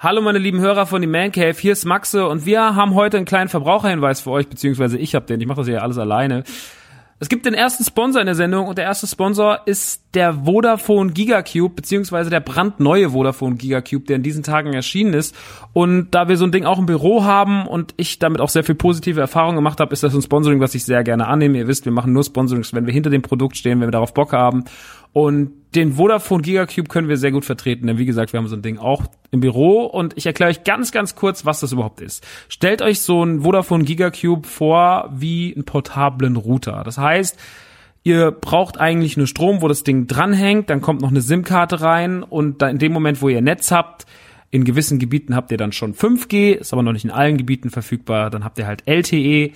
Hallo meine lieben Hörer von die Man Cave, hier ist Maxe und wir haben heute einen kleinen Verbraucherhinweis für euch, beziehungsweise ich habe den, ich mache das ja alles alleine. Es gibt den ersten Sponsor in der Sendung und der erste Sponsor ist der Vodafone Gigacube, beziehungsweise der brandneue Vodafone Gigacube, der in diesen Tagen erschienen ist. Und da wir so ein Ding auch im Büro haben und ich damit auch sehr viel positive Erfahrungen gemacht habe, ist das ein Sponsoring, was ich sehr gerne annehme. Ihr wisst, wir machen nur Sponsorings, wenn wir hinter dem Produkt stehen, wenn wir darauf Bock haben. Und den Vodafone Gigacube können wir sehr gut vertreten, denn wie gesagt, wir haben so ein Ding auch im Büro und ich erkläre euch ganz, ganz kurz, was das überhaupt ist. Stellt euch so ein Vodafone Gigacube vor wie einen portablen Router. Das heißt, ihr braucht eigentlich nur Strom, wo das Ding dranhängt, dann kommt noch eine SIM-Karte rein und in dem Moment, wo ihr Netz habt, in gewissen Gebieten habt ihr dann schon 5G, ist aber noch nicht in allen Gebieten verfügbar, dann habt ihr halt LTE,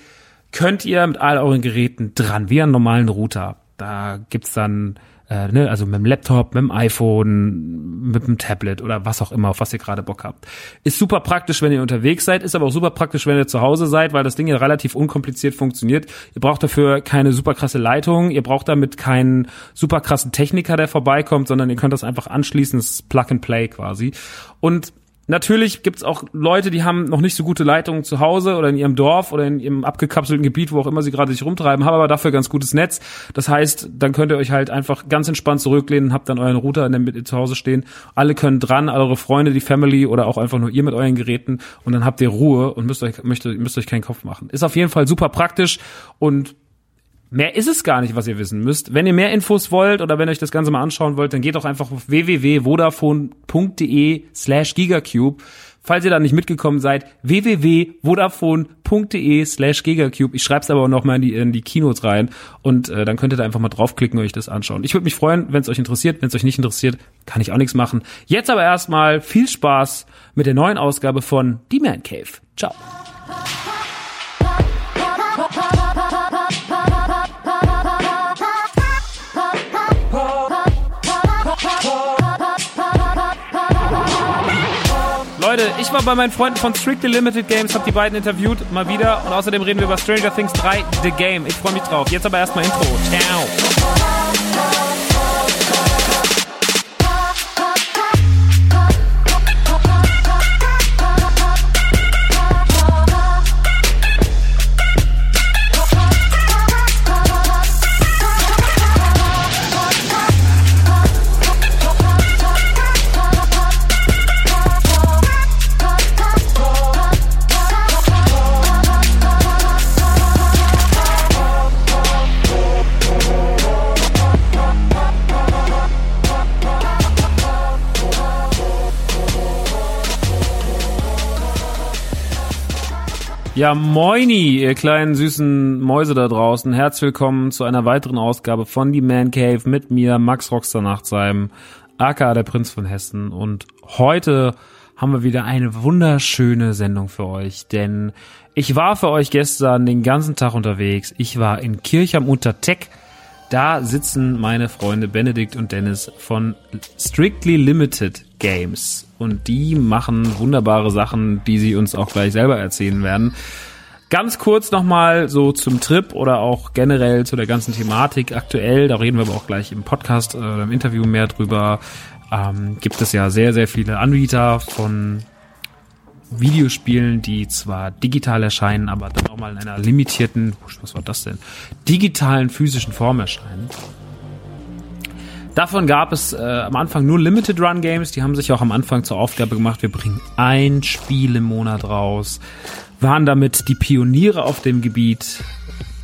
könnt ihr mit all euren Geräten dran, wie einen normalen Router. Da gibt's dann äh, ne, also mit dem Laptop, mit dem iPhone, mit dem Tablet oder was auch immer, auf was ihr gerade Bock habt. Ist super praktisch, wenn ihr unterwegs seid, ist aber auch super praktisch, wenn ihr zu Hause seid, weil das Ding ja relativ unkompliziert funktioniert. Ihr braucht dafür keine super krasse Leitung, ihr braucht damit keinen super krassen Techniker, der vorbeikommt, sondern ihr könnt das einfach anschließen, das ist Plug and Play quasi. Und Natürlich gibt's auch Leute, die haben noch nicht so gute Leitungen zu Hause oder in ihrem Dorf oder in ihrem abgekapselten Gebiet, wo auch immer sie gerade sich rumtreiben, haben aber dafür ganz gutes Netz. Das heißt, dann könnt ihr euch halt einfach ganz entspannt zurücklehnen, habt dann euren Router in der Mitte zu Hause stehen. Alle können dran, alle eure Freunde, die Family oder auch einfach nur ihr mit euren Geräten und dann habt ihr Ruhe und müsst euch, müsst, müsst euch keinen Kopf machen. Ist auf jeden Fall super praktisch und Mehr ist es gar nicht, was ihr wissen müsst. Wenn ihr mehr Infos wollt oder wenn ihr euch das Ganze mal anschauen wollt, dann geht doch einfach auf www.vodafone.de slash gigacube. Falls ihr da nicht mitgekommen seid, www.vodafone.de slash gigacube. Ich schreibe es aber auch noch mal in die, in die Keynotes rein und äh, dann könnt ihr da einfach mal draufklicken und euch das anschauen. Ich würde mich freuen, wenn es euch interessiert. Wenn es euch nicht interessiert, kann ich auch nichts machen. Jetzt aber erstmal viel Spaß mit der neuen Ausgabe von Die Man Cave. Ciao. Leute, ich war bei meinen Freunden von Strictly Limited Games, habe die beiden interviewt, mal wieder. Und außerdem reden wir über Stranger Things 3, The Game. Ich freue mich drauf. Jetzt aber erstmal Intro. Ciao. Ja, moini, ihr kleinen süßen Mäuse da draußen. Herzlich willkommen zu einer weiteren Ausgabe von Die Man Cave mit mir, Max Rockstar Nachtsheim, aka der Prinz von Hessen. Und heute haben wir wieder eine wunderschöne Sendung für euch, denn ich war für euch gestern den ganzen Tag unterwegs. Ich war in Kirchheim unter Tech. Da sitzen meine Freunde Benedikt und Dennis von Strictly Limited Games. Und die machen wunderbare Sachen, die sie uns auch gleich selber erzählen werden. Ganz kurz nochmal so zum Trip oder auch generell zu der ganzen Thematik aktuell. Da reden wir aber auch gleich im Podcast oder äh, im Interview mehr drüber. Ähm, gibt es ja sehr, sehr viele Anbieter von Videospielen, die zwar digital erscheinen, aber dann auch mal in einer limitierten, was war das denn, digitalen physischen Form erscheinen. Davon gab es äh, am Anfang nur Limited Run Games, die haben sich auch am Anfang zur Aufgabe gemacht, wir bringen ein Spiel im Monat raus, waren damit die Pioniere auf dem Gebiet.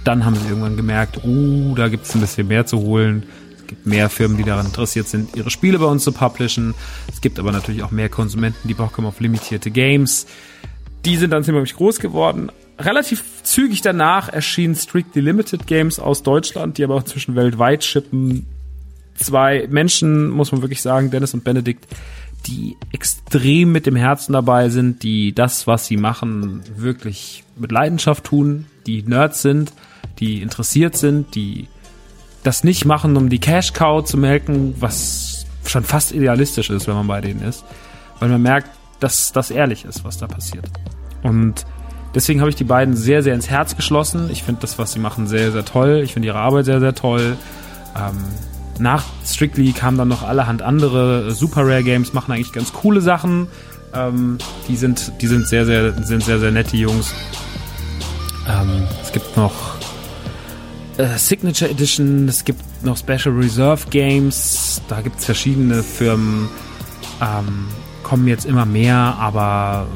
Dann haben sie irgendwann gemerkt, uh, da gibt es ein bisschen mehr zu holen gibt mehr Firmen, die daran interessiert sind, ihre Spiele bei uns zu publishen. Es gibt aber natürlich auch mehr Konsumenten, die Bock haben auf limitierte Games. Die sind dann ziemlich groß geworden. Relativ zügig danach erschienen Strictly Limited Games aus Deutschland, die aber auch inzwischen weltweit shippen. Zwei Menschen, muss man wirklich sagen, Dennis und Benedikt, die extrem mit dem Herzen dabei sind, die das, was sie machen, wirklich mit Leidenschaft tun, die Nerds sind, die interessiert sind, die das nicht machen, um die Cash Cow zu melken, was schon fast idealistisch ist, wenn man bei denen ist, weil man merkt, dass das ehrlich ist, was da passiert. Und deswegen habe ich die beiden sehr, sehr ins Herz geschlossen. Ich finde das, was sie machen, sehr, sehr toll. Ich finde ihre Arbeit sehr, sehr toll. Ähm, nach Strictly kamen dann noch allerhand andere Super Rare Games, machen eigentlich ganz coole Sachen. Ähm, die sind, die sind sehr, sehr, sind sehr, sehr nette Jungs. Ähm, es gibt noch äh, Signature Edition, es gibt noch Special Reserve Games, da gibt es verschiedene Firmen, ähm, kommen jetzt immer mehr, aber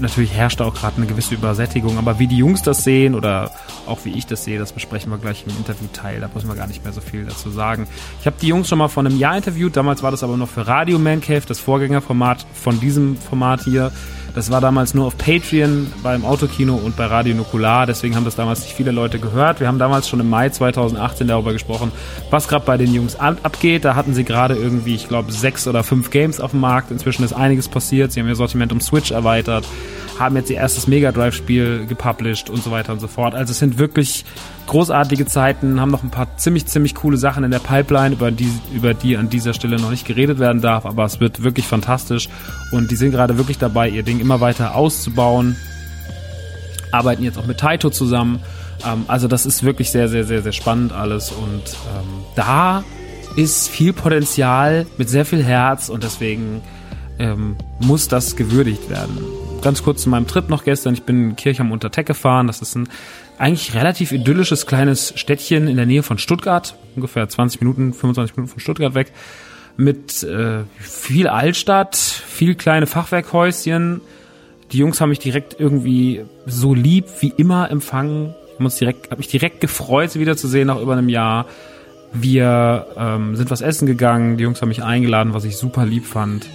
natürlich herrscht auch gerade eine gewisse Übersättigung. Aber wie die Jungs das sehen oder auch wie ich das sehe, das besprechen wir gleich im Interviewteil. Da müssen wir gar nicht mehr so viel dazu sagen. Ich habe die Jungs schon mal vor einem Jahr interviewt. Damals war das aber noch für Radio Man Cave, das Vorgängerformat von diesem Format hier. Das war damals nur auf Patreon beim Autokino und bei Radio Nukular, deswegen haben das damals nicht viele Leute gehört. Wir haben damals schon im Mai 2018 darüber gesprochen, was gerade bei den Jungs abgeht. Da hatten sie gerade irgendwie, ich glaube, sechs oder fünf Games auf dem Markt. Inzwischen ist einiges passiert. Sie haben ihr Sortiment um Switch erweitert, haben jetzt ihr erstes Mega Drive-Spiel gepublished und so weiter und so fort. Also es sind wirklich großartige Zeiten, haben noch ein paar ziemlich, ziemlich coole Sachen in der Pipeline, über die, über die an dieser Stelle noch nicht geredet werden darf, aber es wird wirklich fantastisch und die sind gerade wirklich dabei, ihr Ding immer weiter auszubauen, arbeiten jetzt auch mit Taito zusammen, ähm, also das ist wirklich sehr, sehr, sehr, sehr spannend alles und ähm, da ist viel Potenzial mit sehr viel Herz und deswegen ähm, muss das gewürdigt werden. Ganz kurz zu meinem Trip noch gestern. Ich bin in Kirchheim unter Teck gefahren. Das ist ein eigentlich relativ idyllisches kleines Städtchen in der Nähe von Stuttgart, ungefähr 20 Minuten, 25 Minuten von Stuttgart weg, mit äh, viel Altstadt, viel kleine Fachwerkhäuschen. Die Jungs haben mich direkt irgendwie so lieb wie immer empfangen. Haben habe mich direkt gefreut, sie wiederzusehen nach über einem Jahr. Wir ähm, sind was essen gegangen. Die Jungs haben mich eingeladen, was ich super lieb fand.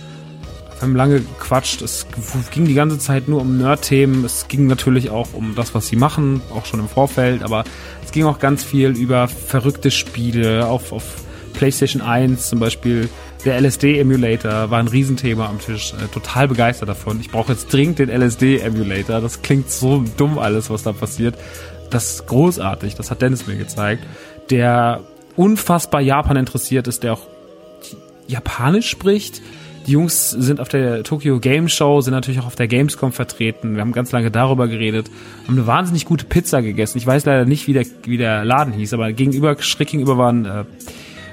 Haben lange gequatscht. Es ging die ganze Zeit nur um Nerd-Themen. Es ging natürlich auch um das, was sie machen, auch schon im Vorfeld. Aber es ging auch ganz viel über verrückte Spiele auf, auf PlayStation 1 zum Beispiel. Der LSD-Emulator war ein Riesenthema am Tisch. Äh, total begeistert davon. Ich brauche jetzt dringend den LSD-Emulator. Das klingt so dumm alles, was da passiert. Das ist großartig. Das hat Dennis mir gezeigt. Der unfassbar Japan interessiert ist, der auch Japanisch spricht Die Jungs sind auf der Tokyo Game Show, sind natürlich auch auf der Gamescom vertreten. Wir haben ganz lange darüber geredet, haben eine wahnsinnig gute Pizza gegessen. Ich weiß leider nicht, wie der, wie der Laden hieß, aber gegenüber, schräg gegenüber waren, äh,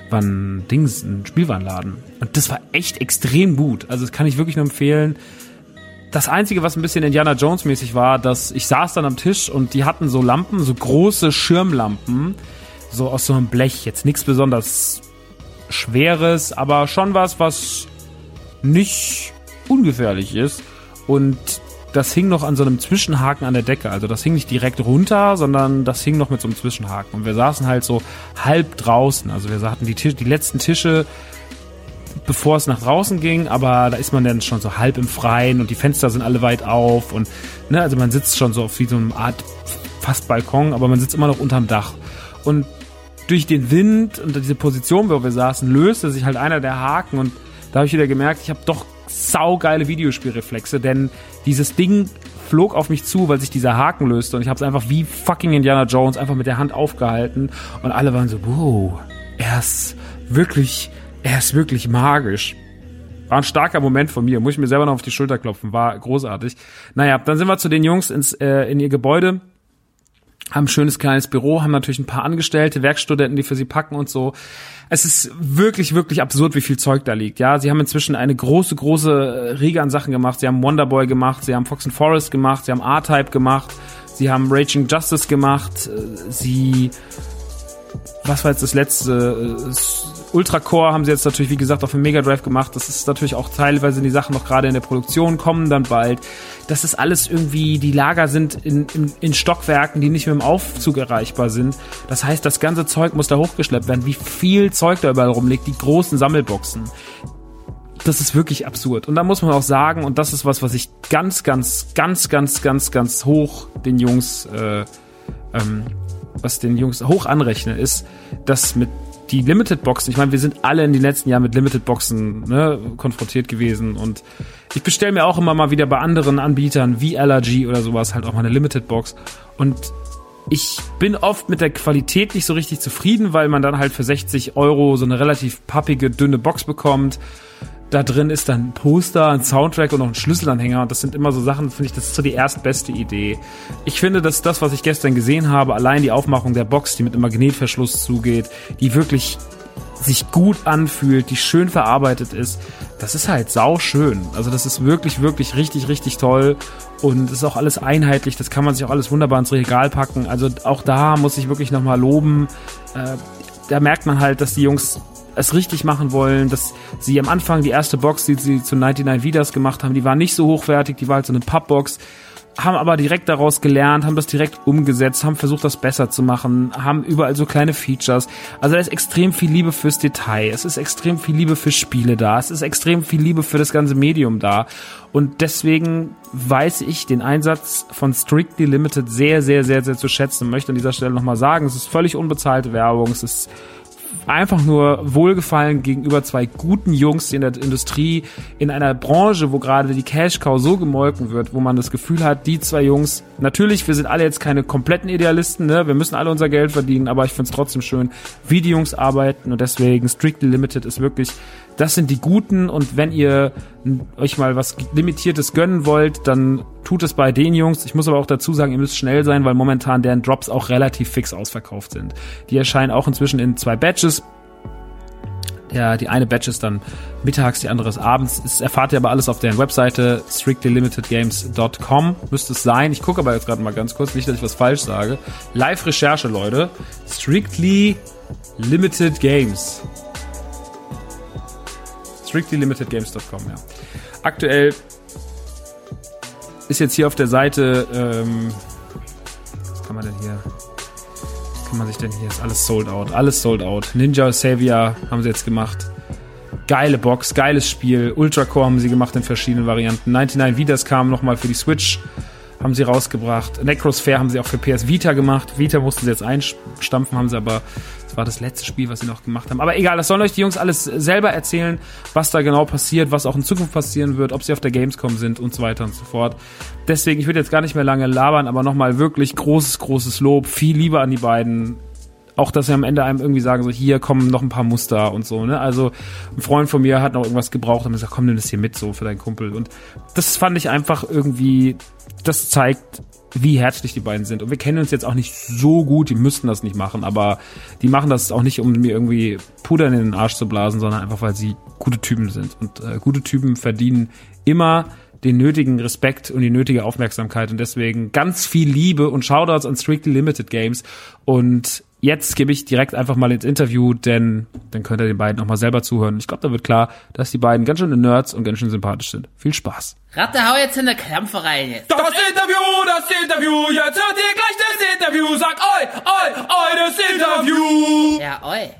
waren Dings, ein Spielwarenladen. Und das war echt extrem gut. Also das kann ich wirklich nur empfehlen. Das Einzige, was ein bisschen Indiana Jones mäßig war, dass ich saß dann am Tisch und die hatten so Lampen, so große Schirmlampen, so aus so einem Blech. Jetzt nichts besonders Schweres, aber schon was, was nicht ungefährlich ist. Und das hing noch an so einem Zwischenhaken an der Decke. Also das hing nicht direkt runter, sondern das hing noch mit so einem Zwischenhaken. Und wir saßen halt so halb draußen. Also wir hatten die, Tisch, die letzten Tische, bevor es nach draußen ging, aber da ist man dann schon so halb im Freien und die Fenster sind alle weit auf und ne, also man sitzt schon so auf wie so eine Art fast Balkon, aber man sitzt immer noch unterm Dach. Und durch den Wind und diese Position, wo wir saßen, löste sich halt einer der Haken und da habe ich wieder gemerkt, ich habe doch saugeile Videospielreflexe, denn dieses Ding flog auf mich zu, weil sich dieser Haken löste und ich habe es einfach wie fucking Indiana Jones einfach mit der Hand aufgehalten und alle waren so, wow, er ist wirklich, er ist wirklich magisch. War ein starker Moment von mir, muss ich mir selber noch auf die Schulter klopfen, war großartig. Naja, dann sind wir zu den Jungs ins, äh, in ihr Gebäude haben schönes kleines Büro, haben natürlich ein paar Angestellte, Werkstudenten, die für sie packen und so. Es ist wirklich, wirklich absurd, wie viel Zeug da liegt. Ja, sie haben inzwischen eine große, große äh, Riege an Sachen gemacht. Sie haben Wonderboy gemacht, sie haben Fox and Forest gemacht, sie haben R-Type gemacht, sie haben Raging Justice gemacht, äh, sie was war jetzt das letzte? Ultra Core haben sie jetzt natürlich, wie gesagt, auf dem Mega Drive gemacht. Das ist natürlich auch teilweise die Sachen noch gerade in der Produktion, kommen dann bald. Das ist alles irgendwie, die Lager sind in, in, in Stockwerken, die nicht mit dem Aufzug erreichbar sind. Das heißt, das ganze Zeug muss da hochgeschleppt werden. Wie viel Zeug da überall rumliegt, die großen Sammelboxen. Das ist wirklich absurd. Und da muss man auch sagen, und das ist was, was ich ganz, ganz, ganz, ganz, ganz, ganz hoch den Jungs äh, ähm, was den Jungs hoch anrechne, ist, dass mit die Limited Boxen, ich meine, wir sind alle in den letzten Jahren mit Limited Boxen ne, konfrontiert gewesen und ich bestelle mir auch immer mal wieder bei anderen Anbietern wie LRG oder sowas halt auch mal eine Limited Box und ich bin oft mit der Qualität nicht so richtig zufrieden, weil man dann halt für 60 Euro so eine relativ pappige, dünne Box bekommt da drin ist dann ein Poster, ein Soundtrack und noch ein Schlüsselanhänger. Und das sind immer so Sachen, finde ich, das ist so die erstbeste Idee. Ich finde, dass das, was ich gestern gesehen habe, allein die Aufmachung der Box, die mit einem Magnetverschluss zugeht, die wirklich sich gut anfühlt, die schön verarbeitet ist, das ist halt sau schön. Also das ist wirklich, wirklich richtig, richtig toll. Und es ist auch alles einheitlich, das kann man sich auch alles wunderbar ins Regal packen. Also auch da muss ich wirklich nochmal loben. Äh, da merkt man halt, dass die Jungs es richtig machen wollen, dass sie am Anfang die erste Box, die sie zu 99 Vidas gemacht haben, die war nicht so hochwertig, die war halt so eine Pappbox, haben aber direkt daraus gelernt, haben das direkt umgesetzt, haben versucht, das besser zu machen, haben überall so kleine Features. Also da ist extrem viel Liebe fürs Detail, es ist extrem viel Liebe für Spiele da, es ist extrem viel Liebe für das ganze Medium da. Und deswegen weiß ich den Einsatz von Strictly Limited sehr, sehr, sehr, sehr zu schätzen und möchte an dieser Stelle nochmal sagen, es ist völlig unbezahlte Werbung, es ist einfach nur Wohlgefallen gegenüber zwei guten Jungs in der Industrie, in einer Branche, wo gerade die Cash Cow so gemolken wird, wo man das Gefühl hat, die zwei Jungs, natürlich, wir sind alle jetzt keine kompletten Idealisten, ne? wir müssen alle unser Geld verdienen, aber ich finde es trotzdem schön, wie die Jungs arbeiten und deswegen Strictly Limited ist wirklich das sind die Guten und wenn ihr euch mal was Limitiertes gönnen wollt, dann tut es bei den Jungs. Ich muss aber auch dazu sagen, ihr müsst schnell sein, weil momentan deren Drops auch relativ fix ausverkauft sind. Die erscheinen auch inzwischen in zwei Batches. Ja, die eine Batch ist dann mittags, die andere ist abends. Das erfahrt ihr aber alles auf deren Webseite strictlylimitedgames.com. Müsste es sein. Ich gucke aber jetzt gerade mal ganz kurz, nicht, dass ich was falsch sage. Live-Recherche, Leute. Strictly Limited Games strictlylimitedgames.com, ja. Aktuell ist jetzt hier auf der Seite, ähm, was kann man denn hier, was kann man sich denn hier, ist alles sold out, alles sold out. Ninja Savior haben sie jetzt gemacht. Geile Box, geiles Spiel. Ultra Core haben sie gemacht in verschiedenen Varianten. 99 Vidas kam nochmal für die Switch haben sie rausgebracht. Necrosphere haben sie auch für PS Vita gemacht. Vita mussten sie jetzt einstampfen, haben sie aber, das war das letzte Spiel, was sie noch gemacht haben. Aber egal, das sollen euch die Jungs alles selber erzählen, was da genau passiert, was auch in Zukunft passieren wird, ob sie auf der Gamescom sind und so weiter und so fort. Deswegen, ich würde jetzt gar nicht mehr lange labern, aber nochmal wirklich großes, großes Lob, viel Liebe an die beiden. Auch, dass sie am Ende einem irgendwie sagen, so hier kommen noch ein paar Muster und so, ne? Also ein Freund von mir hat noch irgendwas gebraucht und mir gesagt, komm, nimm das hier mit so für deinen Kumpel. Und das fand ich einfach irgendwie, das zeigt, wie herzlich die beiden sind. Und wir kennen uns jetzt auch nicht so gut, die müssten das nicht machen, aber die machen das auch nicht, um mir irgendwie Puder in den Arsch zu blasen, sondern einfach, weil sie gute Typen sind. Und äh, gute Typen verdienen immer den nötigen Respekt und die nötige Aufmerksamkeit und deswegen ganz viel Liebe und Shoutouts an Strictly Limited Games und jetzt gebe ich direkt einfach mal ins Interview, denn dann könnt ihr den beiden auch mal selber zuhören. Ich glaube, da wird klar, dass die beiden ganz schöne Nerds und ganz schön sympathisch sind. Viel Spaß. Ratte, hau jetzt in der Krämpfe rein jetzt. Das Interview, das Interview, jetzt hört ihr gleich das Interview. Sag oi, oi, oi, das Interview. Ja, oi.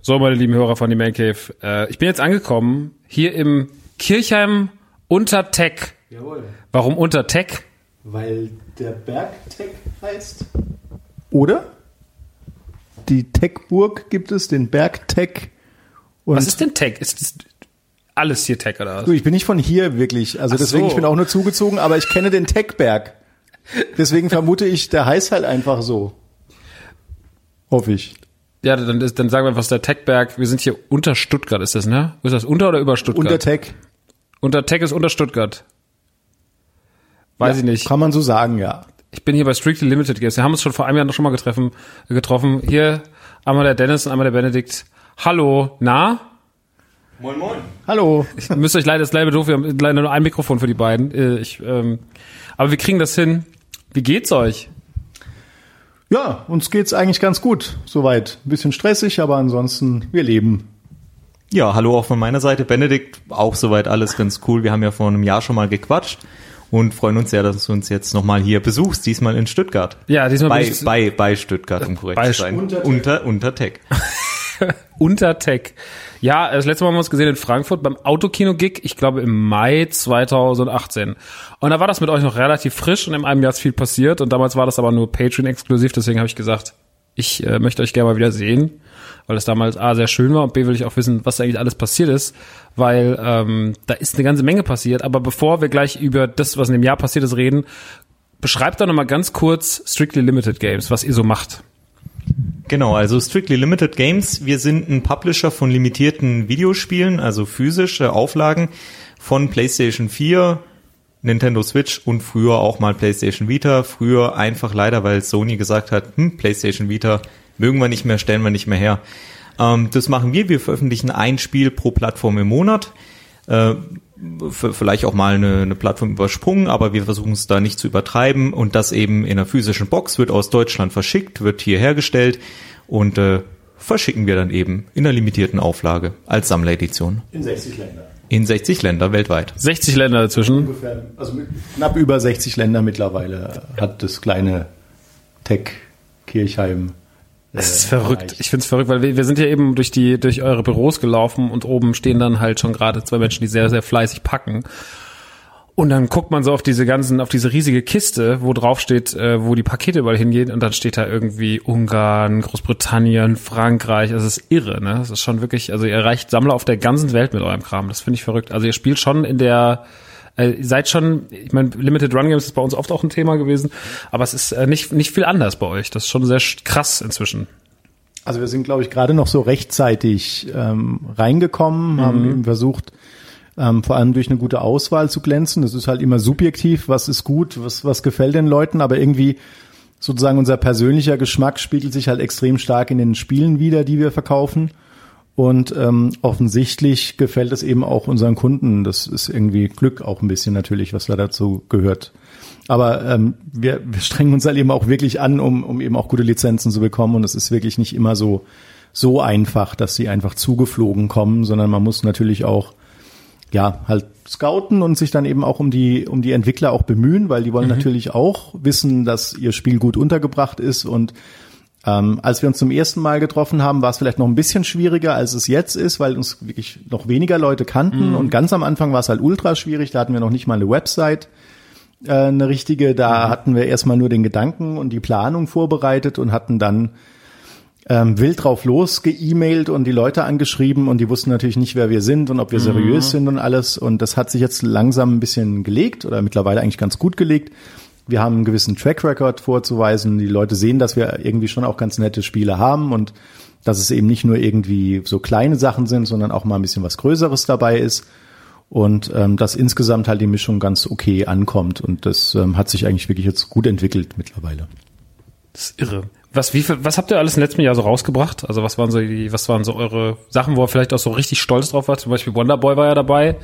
So, meine lieben Hörer von die Man Cave, äh, ich bin jetzt angekommen hier im Kirchheim unter Tech. Jawohl. Warum unter Tech? Weil der Berg Tech heißt. Oder? Die Techburg gibt es, den Berg Tech. Was ist denn Tech? Ist das alles hier Tech oder was? Du, ich bin nicht von hier wirklich. Also Ach deswegen, so. ich bin auch nur zugezogen, aber ich kenne den Techberg. Deswegen vermute ich, der heißt halt einfach so. Hoffe ich. Ja, dann, dann sagen wir, was der Techberg, wir sind hier unter Stuttgart, ist das, ne? Ist das unter oder über Stuttgart? Unter Tech. unter Tech ist unter Stuttgart. Weiß Ja, ich nicht. Kann man so sagen, ja. Ich bin hier bei Strictly Limited Games. Wir haben uns schon vor einem Jahr noch schon mal getroffen. getroffen. Hier einmal der Dennis und einmal der Benedikt. Hallo, na? Hallo. Ich müsst euch leider, ist leider doof, wir haben leider nur ein Mikrofon für die beiden. Äh, Ich, ähm, aber wir kriegen das hin. Wie geht's euch? Ja, uns geht's eigentlich ganz gut. Soweit. Ein bisschen stressig, aber ansonsten, wir leben. Ja, hallo auch von meiner Seite. Benedikt, auch soweit alles ganz cool. Wir haben ja vor einem Jahr schon mal gequatscht und freuen uns sehr, dass du uns jetzt nochmal hier besuchst, diesmal in Stuttgart. Ja, diesmal Bei, bei, bei Stuttgart, um korrekt Bei zu sein. Unter Tech. Unter, unter Tech. unter Tech. Ja, das letzte Mal haben wir uns gesehen in Frankfurt beim Autokino-Gig, ich glaube im Mai 2018. Und da war das mit euch noch relativ frisch und in einem Jahr ist viel passiert und damals war das aber nur Patreon-exklusiv, deswegen habe ich gesagt, ich äh, möchte euch gerne mal wieder sehen, weil es damals A sehr schön war und B will ich auch wissen, was eigentlich alles passiert ist, weil ähm, da ist eine ganze Menge passiert. Aber bevor wir gleich über das, was in dem Jahr passiert ist, reden, beschreibt doch nochmal ganz kurz Strictly Limited Games, was ihr so macht. Genau, also Strictly Limited Games. Wir sind ein Publisher von limitierten Videospielen, also physische Auflagen von PlayStation 4, Nintendo Switch und früher auch mal PlayStation Vita. Früher einfach leider, weil Sony gesagt hat, hm, PlayStation Vita mögen wir nicht mehr, stellen wir nicht mehr her. Ähm, das machen wir. Wir veröffentlichen ein Spiel pro Plattform im Monat. Äh, vielleicht auch mal eine, eine Plattform übersprungen, aber wir versuchen es da nicht zu übertreiben und das eben in einer physischen Box wird aus Deutschland verschickt, wird hier hergestellt und äh, verschicken wir dann eben in einer limitierten Auflage als Sammleredition In 60 Ländern. in 60 Länder weltweit. 60 Länder dazwischen. Ungefähr, also mit knapp über 60 Länder mittlerweile hat das kleine Tech Kirchheim. Das ist verrückt. Ich find's verrückt, weil wir, wir sind ja eben durch die durch eure Büros gelaufen und oben stehen dann halt schon gerade zwei Menschen, die sehr sehr fleißig packen. Und dann guckt man so auf diese ganzen, auf diese riesige Kiste, wo drauf steht, äh, wo die Pakete überall hingehen, und dann steht da irgendwie Ungarn, Großbritannien, Frankreich. Das ist irre, ne? Das ist schon wirklich, also ihr erreicht Sammler auf der ganzen Welt mit eurem Kram. Das finde ich verrückt. Also ihr spielt schon in der, äh, ihr seid schon, ich meine, Limited Run Games ist bei uns oft auch ein Thema gewesen, aber es ist äh, nicht nicht viel anders bei euch. Das ist schon sehr krass inzwischen. Also wir sind, glaube ich, gerade noch so rechtzeitig ähm, reingekommen, haben eben versucht, ähm, vor allem durch eine gute Auswahl zu glänzen. Das ist halt immer subjektiv, was ist gut, was, was gefällt den Leuten, aber irgendwie sozusagen unser persönlicher Geschmack spiegelt sich halt extrem stark in den Spielen wieder, die wir verkaufen. Und ähm, offensichtlich gefällt es eben auch unseren Kunden. Das ist irgendwie Glück auch ein bisschen natürlich, was da dazu gehört. Aber ähm, wir, wir strengen uns halt eben auch wirklich an, um, um eben auch gute Lizenzen zu bekommen. Und es ist wirklich nicht immer so, so einfach, dass sie einfach zugeflogen kommen, sondern man muss natürlich auch ja, halt scouten und sich dann eben auch um die, um die Entwickler auch bemühen, weil die wollen natürlich auch wissen, dass ihr Spiel gut untergebracht ist und ähm, als wir uns zum ersten Mal getroffen haben, war es vielleicht noch ein bisschen schwieriger, als es jetzt ist, weil uns wirklich noch weniger Leute kannten. Und ganz am Anfang war es halt ultra schwierig. Da hatten wir noch nicht mal eine Website, äh, eine richtige. Da hatten wir erstmal nur den Gedanken und die Planung vorbereitet und hatten dann ähm, wild drauf los geemailt und die Leute angeschrieben und die wussten natürlich nicht, wer wir sind und ob wir seriös sind und alles. Und das hat sich jetzt langsam ein bisschen gelegt oder mittlerweile eigentlich ganz gut gelegt. Wir haben einen gewissen Track Record vorzuweisen. Die Leute sehen, dass wir irgendwie schon auch ganz nette Spiele haben und dass es eben nicht nur irgendwie so kleine Sachen sind, sondern auch mal ein bisschen was Größeres dabei ist und ähm, dass insgesamt halt die Mischung ganz okay ankommt und das ähm, hat sich eigentlich wirklich jetzt gut entwickelt mittlerweile. Das ist irre. Was, wie viel, was habt ihr alles im letzten Jahr so rausgebracht? Also was waren so die, was waren so eure Sachen, wo ihr vielleicht auch so richtig stolz drauf wart? Zum Beispiel Wonderboy war ja dabei.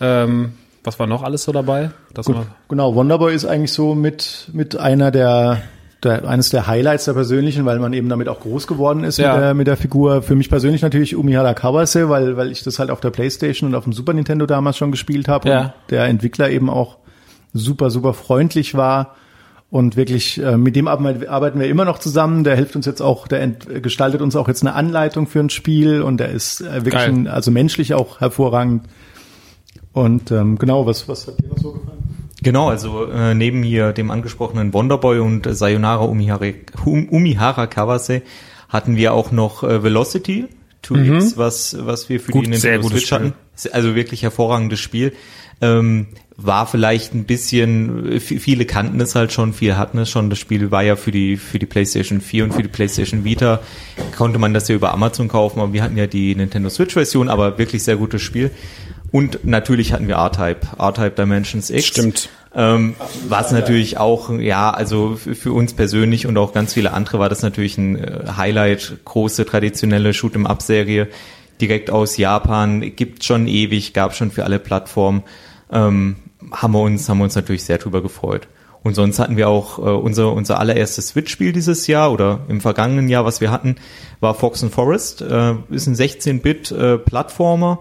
Ähm, was war noch alles so dabei? Gut, genau, Wonderboy ist eigentlich so mit, mit einer der, der, eines der Highlights der persönlichen, weil man eben damit auch groß geworden ist Ja. mit, der, mit der Figur. Für mich persönlich natürlich Umihara Kawase, weil, weil ich das halt auf der Playstation und auf dem Super Nintendo damals schon gespielt habe Ja. und der Entwickler eben auch super, super freundlich war. Und wirklich, äh, mit dem arbeiten wir immer noch zusammen. Der hilft uns jetzt auch, der gestaltet uns auch jetzt eine Anleitung für ein Spiel und der ist äh, wirklich, ein, also menschlich auch hervorragend. Und ähm, genau, was, was hat dir noch so gefallen? Genau, also äh, neben hier dem angesprochenen Wonderboy und äh, Sayonara Umihara, um, Umihara Kawase hatten wir auch noch äh, Velocity 2X, was, was wir für Gut, die Nintendo Switch hatten. Also wirklich hervorragendes Spiel. Ähm, war vielleicht ein bisschen, äh, viele kannten es halt schon, viele hatten es schon. Das Spiel war ja für die, für die PlayStation 4 und für die PlayStation Vita. Konnte man das ja über Amazon kaufen, aber wir hatten ja die Nintendo Switch Version, aber wirklich sehr gutes Spiel. Und natürlich hatten wir R-Type, R-Type Dimensions X. Stimmt. Ähm, was natürlich auch, ja, also für, uns persönlich und auch ganz viele andere war das natürlich ein äh, Highlight, große traditionelle Shoot'em-up-Serie, direkt aus Japan, gibt schon ewig, gab schon für alle Plattformen, ähm, haben wir uns, haben wir uns natürlich sehr drüber gefreut. Und sonst hatten wir auch äh, unser, unser allererstes Switch-Spiel dieses Jahr oder im vergangenen Jahr, was wir hatten, war Fox and Forest, äh, ist ein 16-Bit-Plattformer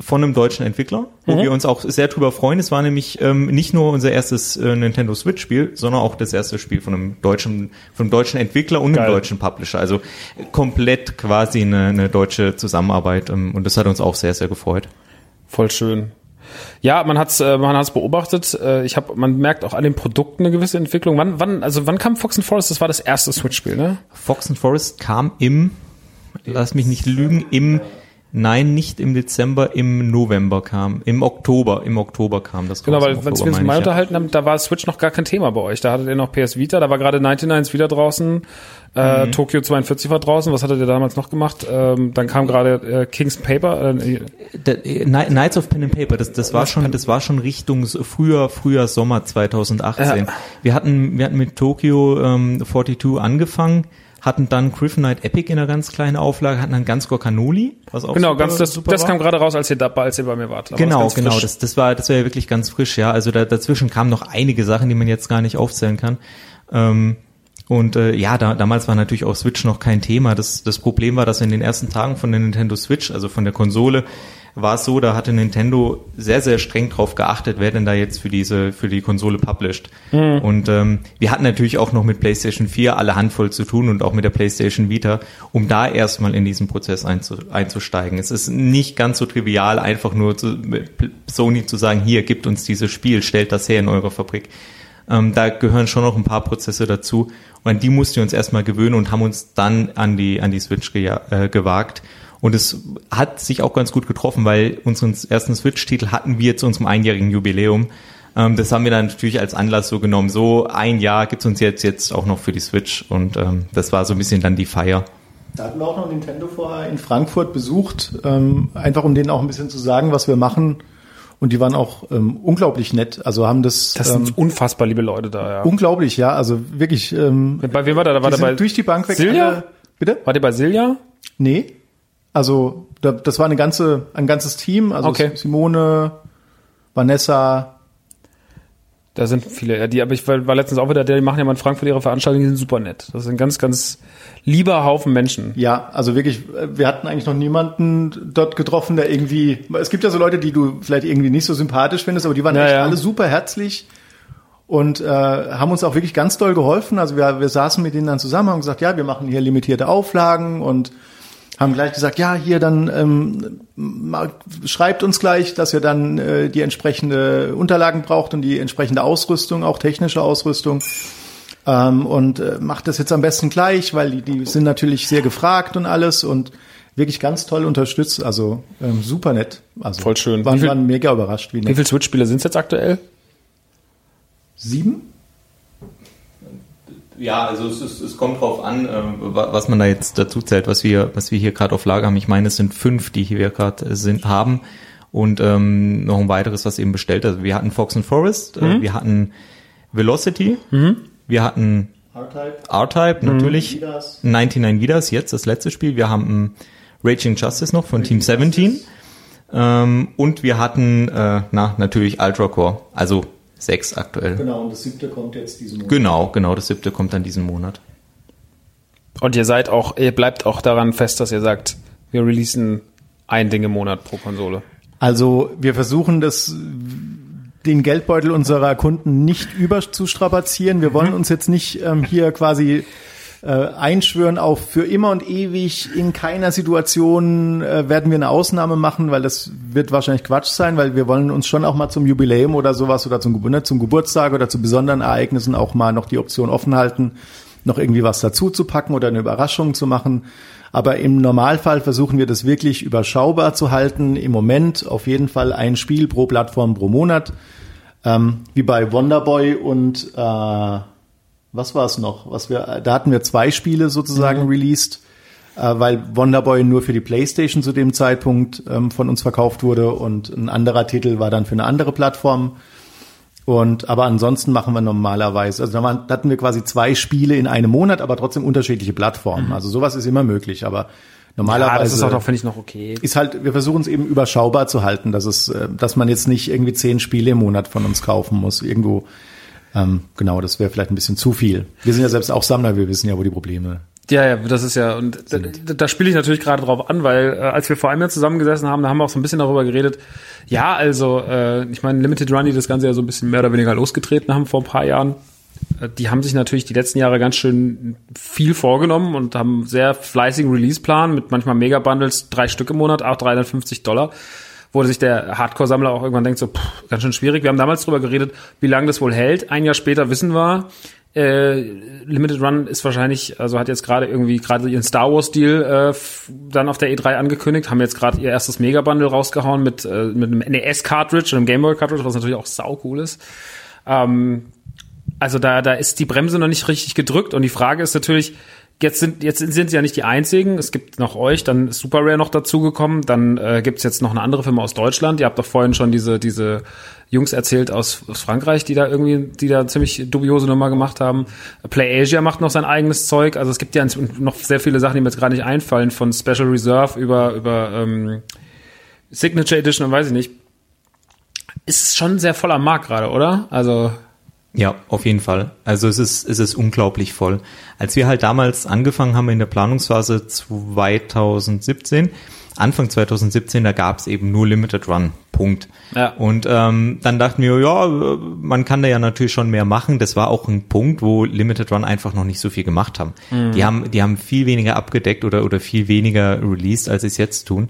von einem deutschen Entwickler, wo Mhm. wir uns auch sehr drüber freuen. Es war nämlich ähm, nicht nur unser erstes äh, Nintendo Switch Spiel, sondern auch das erste Spiel von einem deutschen, von einem deutschen Entwickler und einem Geil. deutschen Publisher. Also äh, komplett quasi eine, eine deutsche Zusammenarbeit ähm, und das hat uns auch sehr, sehr gefreut. Voll schön. Ja, man hat's, äh, man hat's beobachtet. Äh, ich habe, man merkt auch an den Produkten eine gewisse Entwicklung. Wann, wann, also wann kam Fox and Forest? Das war das erste Switch-Spiel, ne? Fox and Forest kam im, lass mich nicht lügen, im Nein, nicht im Dezember, im November kam, im Oktober, im Oktober kam das Genau, raus, weil wenn wir uns mal unterhalten haben, da war Switch noch gar kein Thema bei euch. Da hattet ihr noch PS Vita, da war gerade 99 wieder draußen, äh, Mhm. Tokyo 42 war draußen. Was hattet ihr damals noch gemacht? Ähm, dann kam gerade äh, King's Paper. Äh, Der, äh, Ni- Knights of Pen and Paper, das, das war schon, das war schon Richtung früher, früher Sommer 2018. Ja. Wir hatten, wir hatten mit Tokyo ähm, 42 angefangen, hatten dann Griffin Knight Epic in einer ganz kleinen Auflage, hatten dann Ganzcore Canoli, was auch genau, super, ganz das, super das war. kam gerade raus, als ihr da, als ihr bei mir wart. Da Genau, ganz genau, frisch. das, das war, das war ja wirklich ganz frisch, ja. Also da, dazwischen kamen noch einige Sachen, die man jetzt gar nicht aufzählen kann. Ähm, und äh, ja, da, damals war natürlich auch Switch noch kein Thema. Das, das Problem war, dass in den ersten Tagen von der Nintendo Switch, also von der Konsole, war es so, da hatte Nintendo sehr, sehr streng drauf geachtet, wer denn da jetzt für diese, für die Konsole published. Und ähm, wir hatten natürlich auch noch mit PlayStation 4 alle Handvoll zu tun und auch mit der PlayStation Vita, um da erstmal in diesen Prozess einzu, einzusteigen. Es ist nicht ganz so trivial, einfach nur zu, Sony zu sagen, hier, gibt uns dieses Spiel, stellt das her in eurer Fabrik. Ähm, da gehören schon noch ein paar Prozesse dazu. Und an die mussten wir uns erstmal gewöhnen und haben uns dann an die, an die Switch geja- äh, gewagt. Und es hat sich auch ganz gut getroffen, weil unseren ersten Switch-Titel hatten wir zu unserem einjährigen Jubiläum. Ähm, das haben wir dann natürlich als Anlass so genommen. So ein Jahr gibt's uns jetzt, jetzt auch noch für die Switch. Und ähm, das war so ein bisschen dann die Feier. Da hatten wir auch noch Nintendo vorher in Frankfurt besucht, ähm, einfach um denen auch ein bisschen zu sagen, was wir machen. Und die waren auch ähm, unglaublich nett. Also haben das, Das ähm, sind unfassbar liebe Leute da, ja. unglaublich, ja. Also wirklich. Ähm, Bei wem war der? Da war der bei durch die Bank weg. Silja? alle- Bitte? War der bei Silja? Nee. Also da, das war eine ganze, ein ganzes Team. Also Okay. Simone, Vanessa, Da sind viele, ja, die, aber ich war, war letztens auch wieder, die machen ja mal in Frankfurt ihre Veranstaltungen, die sind super nett. Das sind ganz, ganz lieber Haufen Menschen. Ja, also wirklich, wir hatten eigentlich noch niemanden dort getroffen, der irgendwie, es gibt ja so Leute, die du vielleicht irgendwie nicht so sympathisch findest, aber die waren Ja, echt ja. alle super herzlich und äh, haben uns auch wirklich ganz doll geholfen. Also wir, wir saßen mit denen dann zusammen, haben gesagt, ja, wir machen hier limitierte Auflagen und haben gleich gesagt, ja, hier dann ähm, schreibt uns gleich, dass ihr dann äh, die entsprechende Unterlagen braucht und die entsprechende Ausrüstung, auch technische Ausrüstung. Ähm, und äh, macht das jetzt am besten gleich, weil die, die sind natürlich sehr gefragt und alles und wirklich ganz toll unterstützt. Also ähm, super nett. Also Voll schön. Waren, Wie viel- waren mega überrascht, wie Wie nett. viele Switch-Spiele sind es jetzt aktuell? Sieben? Ja, also es, ist, es kommt drauf an, äh, wa- was man da jetzt dazu zählt, was wir, was wir hier gerade auf Lager haben. Ich meine, es sind fünf, die hier gerade sind haben. Und ähm, noch ein weiteres, was eben bestellt. Also wir hatten Fox and Forest, äh, wir hatten Velocity, wir hatten R-Type. Natürlich, 99 Vidas, jetzt das letzte Spiel. Wir haben ähm, Raging Justice noch von Team 17 ähm, und wir hatten äh, na natürlich Ultra Core, also sechs aktuell. Genau, und das siebte kommt jetzt diesen Monat. Genau, genau, das siebte kommt dann diesen Monat. Und ihr seid auch, ihr bleibt auch daran fest, dass ihr sagt, wir releasen ein Ding im Monat pro Konsole. Also wir versuchen das den Geldbeutel unserer Kunden nicht überzustrapazieren. Wir wollen uns jetzt nicht ähm, hier quasi äh, einschwören auf für immer und ewig. In keiner Situation äh, werden wir eine Ausnahme machen, weil das wird wahrscheinlich Quatsch sein, weil wir wollen uns schon auch mal zum Jubiläum oder sowas oder zum, Gebur- zum Geburtstag oder zu besonderen Ereignissen auch mal noch die Option offen halten, noch irgendwie was dazu zu packen oder eine Überraschung zu machen. Aber im Normalfall versuchen wir das wirklich überschaubar zu halten. Im Moment auf jeden Fall ein Spiel pro Plattform pro Monat. Ähm, wie bei Wonderboy und äh, was war es noch? Was wir, da hatten wir zwei Spiele sozusagen released, äh, weil Wonderboy nur für die PlayStation zu dem Zeitpunkt ähm, von uns verkauft wurde und ein anderer Titel war dann für eine andere Plattform. Und aber ansonsten machen wir normalerweise, also da waren- da hatten wir quasi zwei Spiele in einem Monat, aber trotzdem unterschiedliche Plattformen. Also sowas ist immer möglich, aber normalerweise Ja, das ist auch noch, finde ich, noch okay. ist halt, wir versuchen es eben überschaubar zu halten, dass es, äh, dass man jetzt nicht irgendwie zehn Spiele im Monat von uns kaufen muss. Irgendwo, ähm, genau, das wäre vielleicht ein bisschen zu viel. Wir sind ja selbst auch Sammler, wir wissen ja, wo die Probleme. Ja, ja, das ist ja, und da, da spiele ich natürlich gerade drauf an, weil äh, als wir vor einem Jahr zusammengesessen haben, da haben wir auch so ein bisschen darüber geredet. Ja, also, äh, ich meine, Limited Run, die das Ganze ja so ein bisschen mehr oder weniger losgetreten haben vor ein paar Jahren, äh, die haben sich natürlich die letzten Jahre ganz schön viel vorgenommen und haben sehr fleißigen Release-Plan mit manchmal Mega-Bundles, drei Stück im Monat, auch 350 Dollar wo sich der Hardcore-Sammler auch irgendwann denkt, so pff, ganz schön schwierig. Wir haben damals drüber geredet, wie lange das wohl hält. Ein Jahr später wissen wir, äh, Limited Run ist wahrscheinlich, also hat jetzt gerade irgendwie gerade ihren Star Wars Deal äh, dann auf der E3 angekündigt, haben jetzt gerade ihr erstes Mega Bundle rausgehauen mit äh, mit einem NES Cartridge und einem Game Boy Cartridge, was natürlich auch sau cool ist. Ähm, also da da ist die Bremse noch nicht richtig gedrückt und die Frage ist natürlich, jetzt sind jetzt sind sie ja nicht die einzigen. Es gibt noch euch, dann ist Super Rare noch dazugekommen, dann äh, gibt's jetzt noch eine andere Firma aus Deutschland. Ihr habt doch vorhin schon diese diese Jungs erzählt aus, aus Frankreich, die da irgendwie, die da ziemlich dubiose Nummer gemacht haben. Play Asia macht noch sein eigenes Zeug. Also es gibt ja noch sehr viele Sachen, die mir jetzt gerade nicht einfallen, von Special Reserve über über ähm, Signature Edition und weiß ich nicht. Ist schon sehr voller Markt gerade, oder? Also Ja, auf jeden Fall. Also es ist, es ist unglaublich voll. Als wir halt damals angefangen haben in der Planungsphase 2017, Anfang 2017, da gab es eben nur Limited Run. Punkt. Ja. Und ähm, dann dachten wir, ja, man kann da ja natürlich schon mehr machen. Das war auch ein Punkt, wo Limited Run einfach noch nicht so viel gemacht haben. Die haben, die haben viel weniger abgedeckt oder oder viel weniger released, als sie es jetzt tun.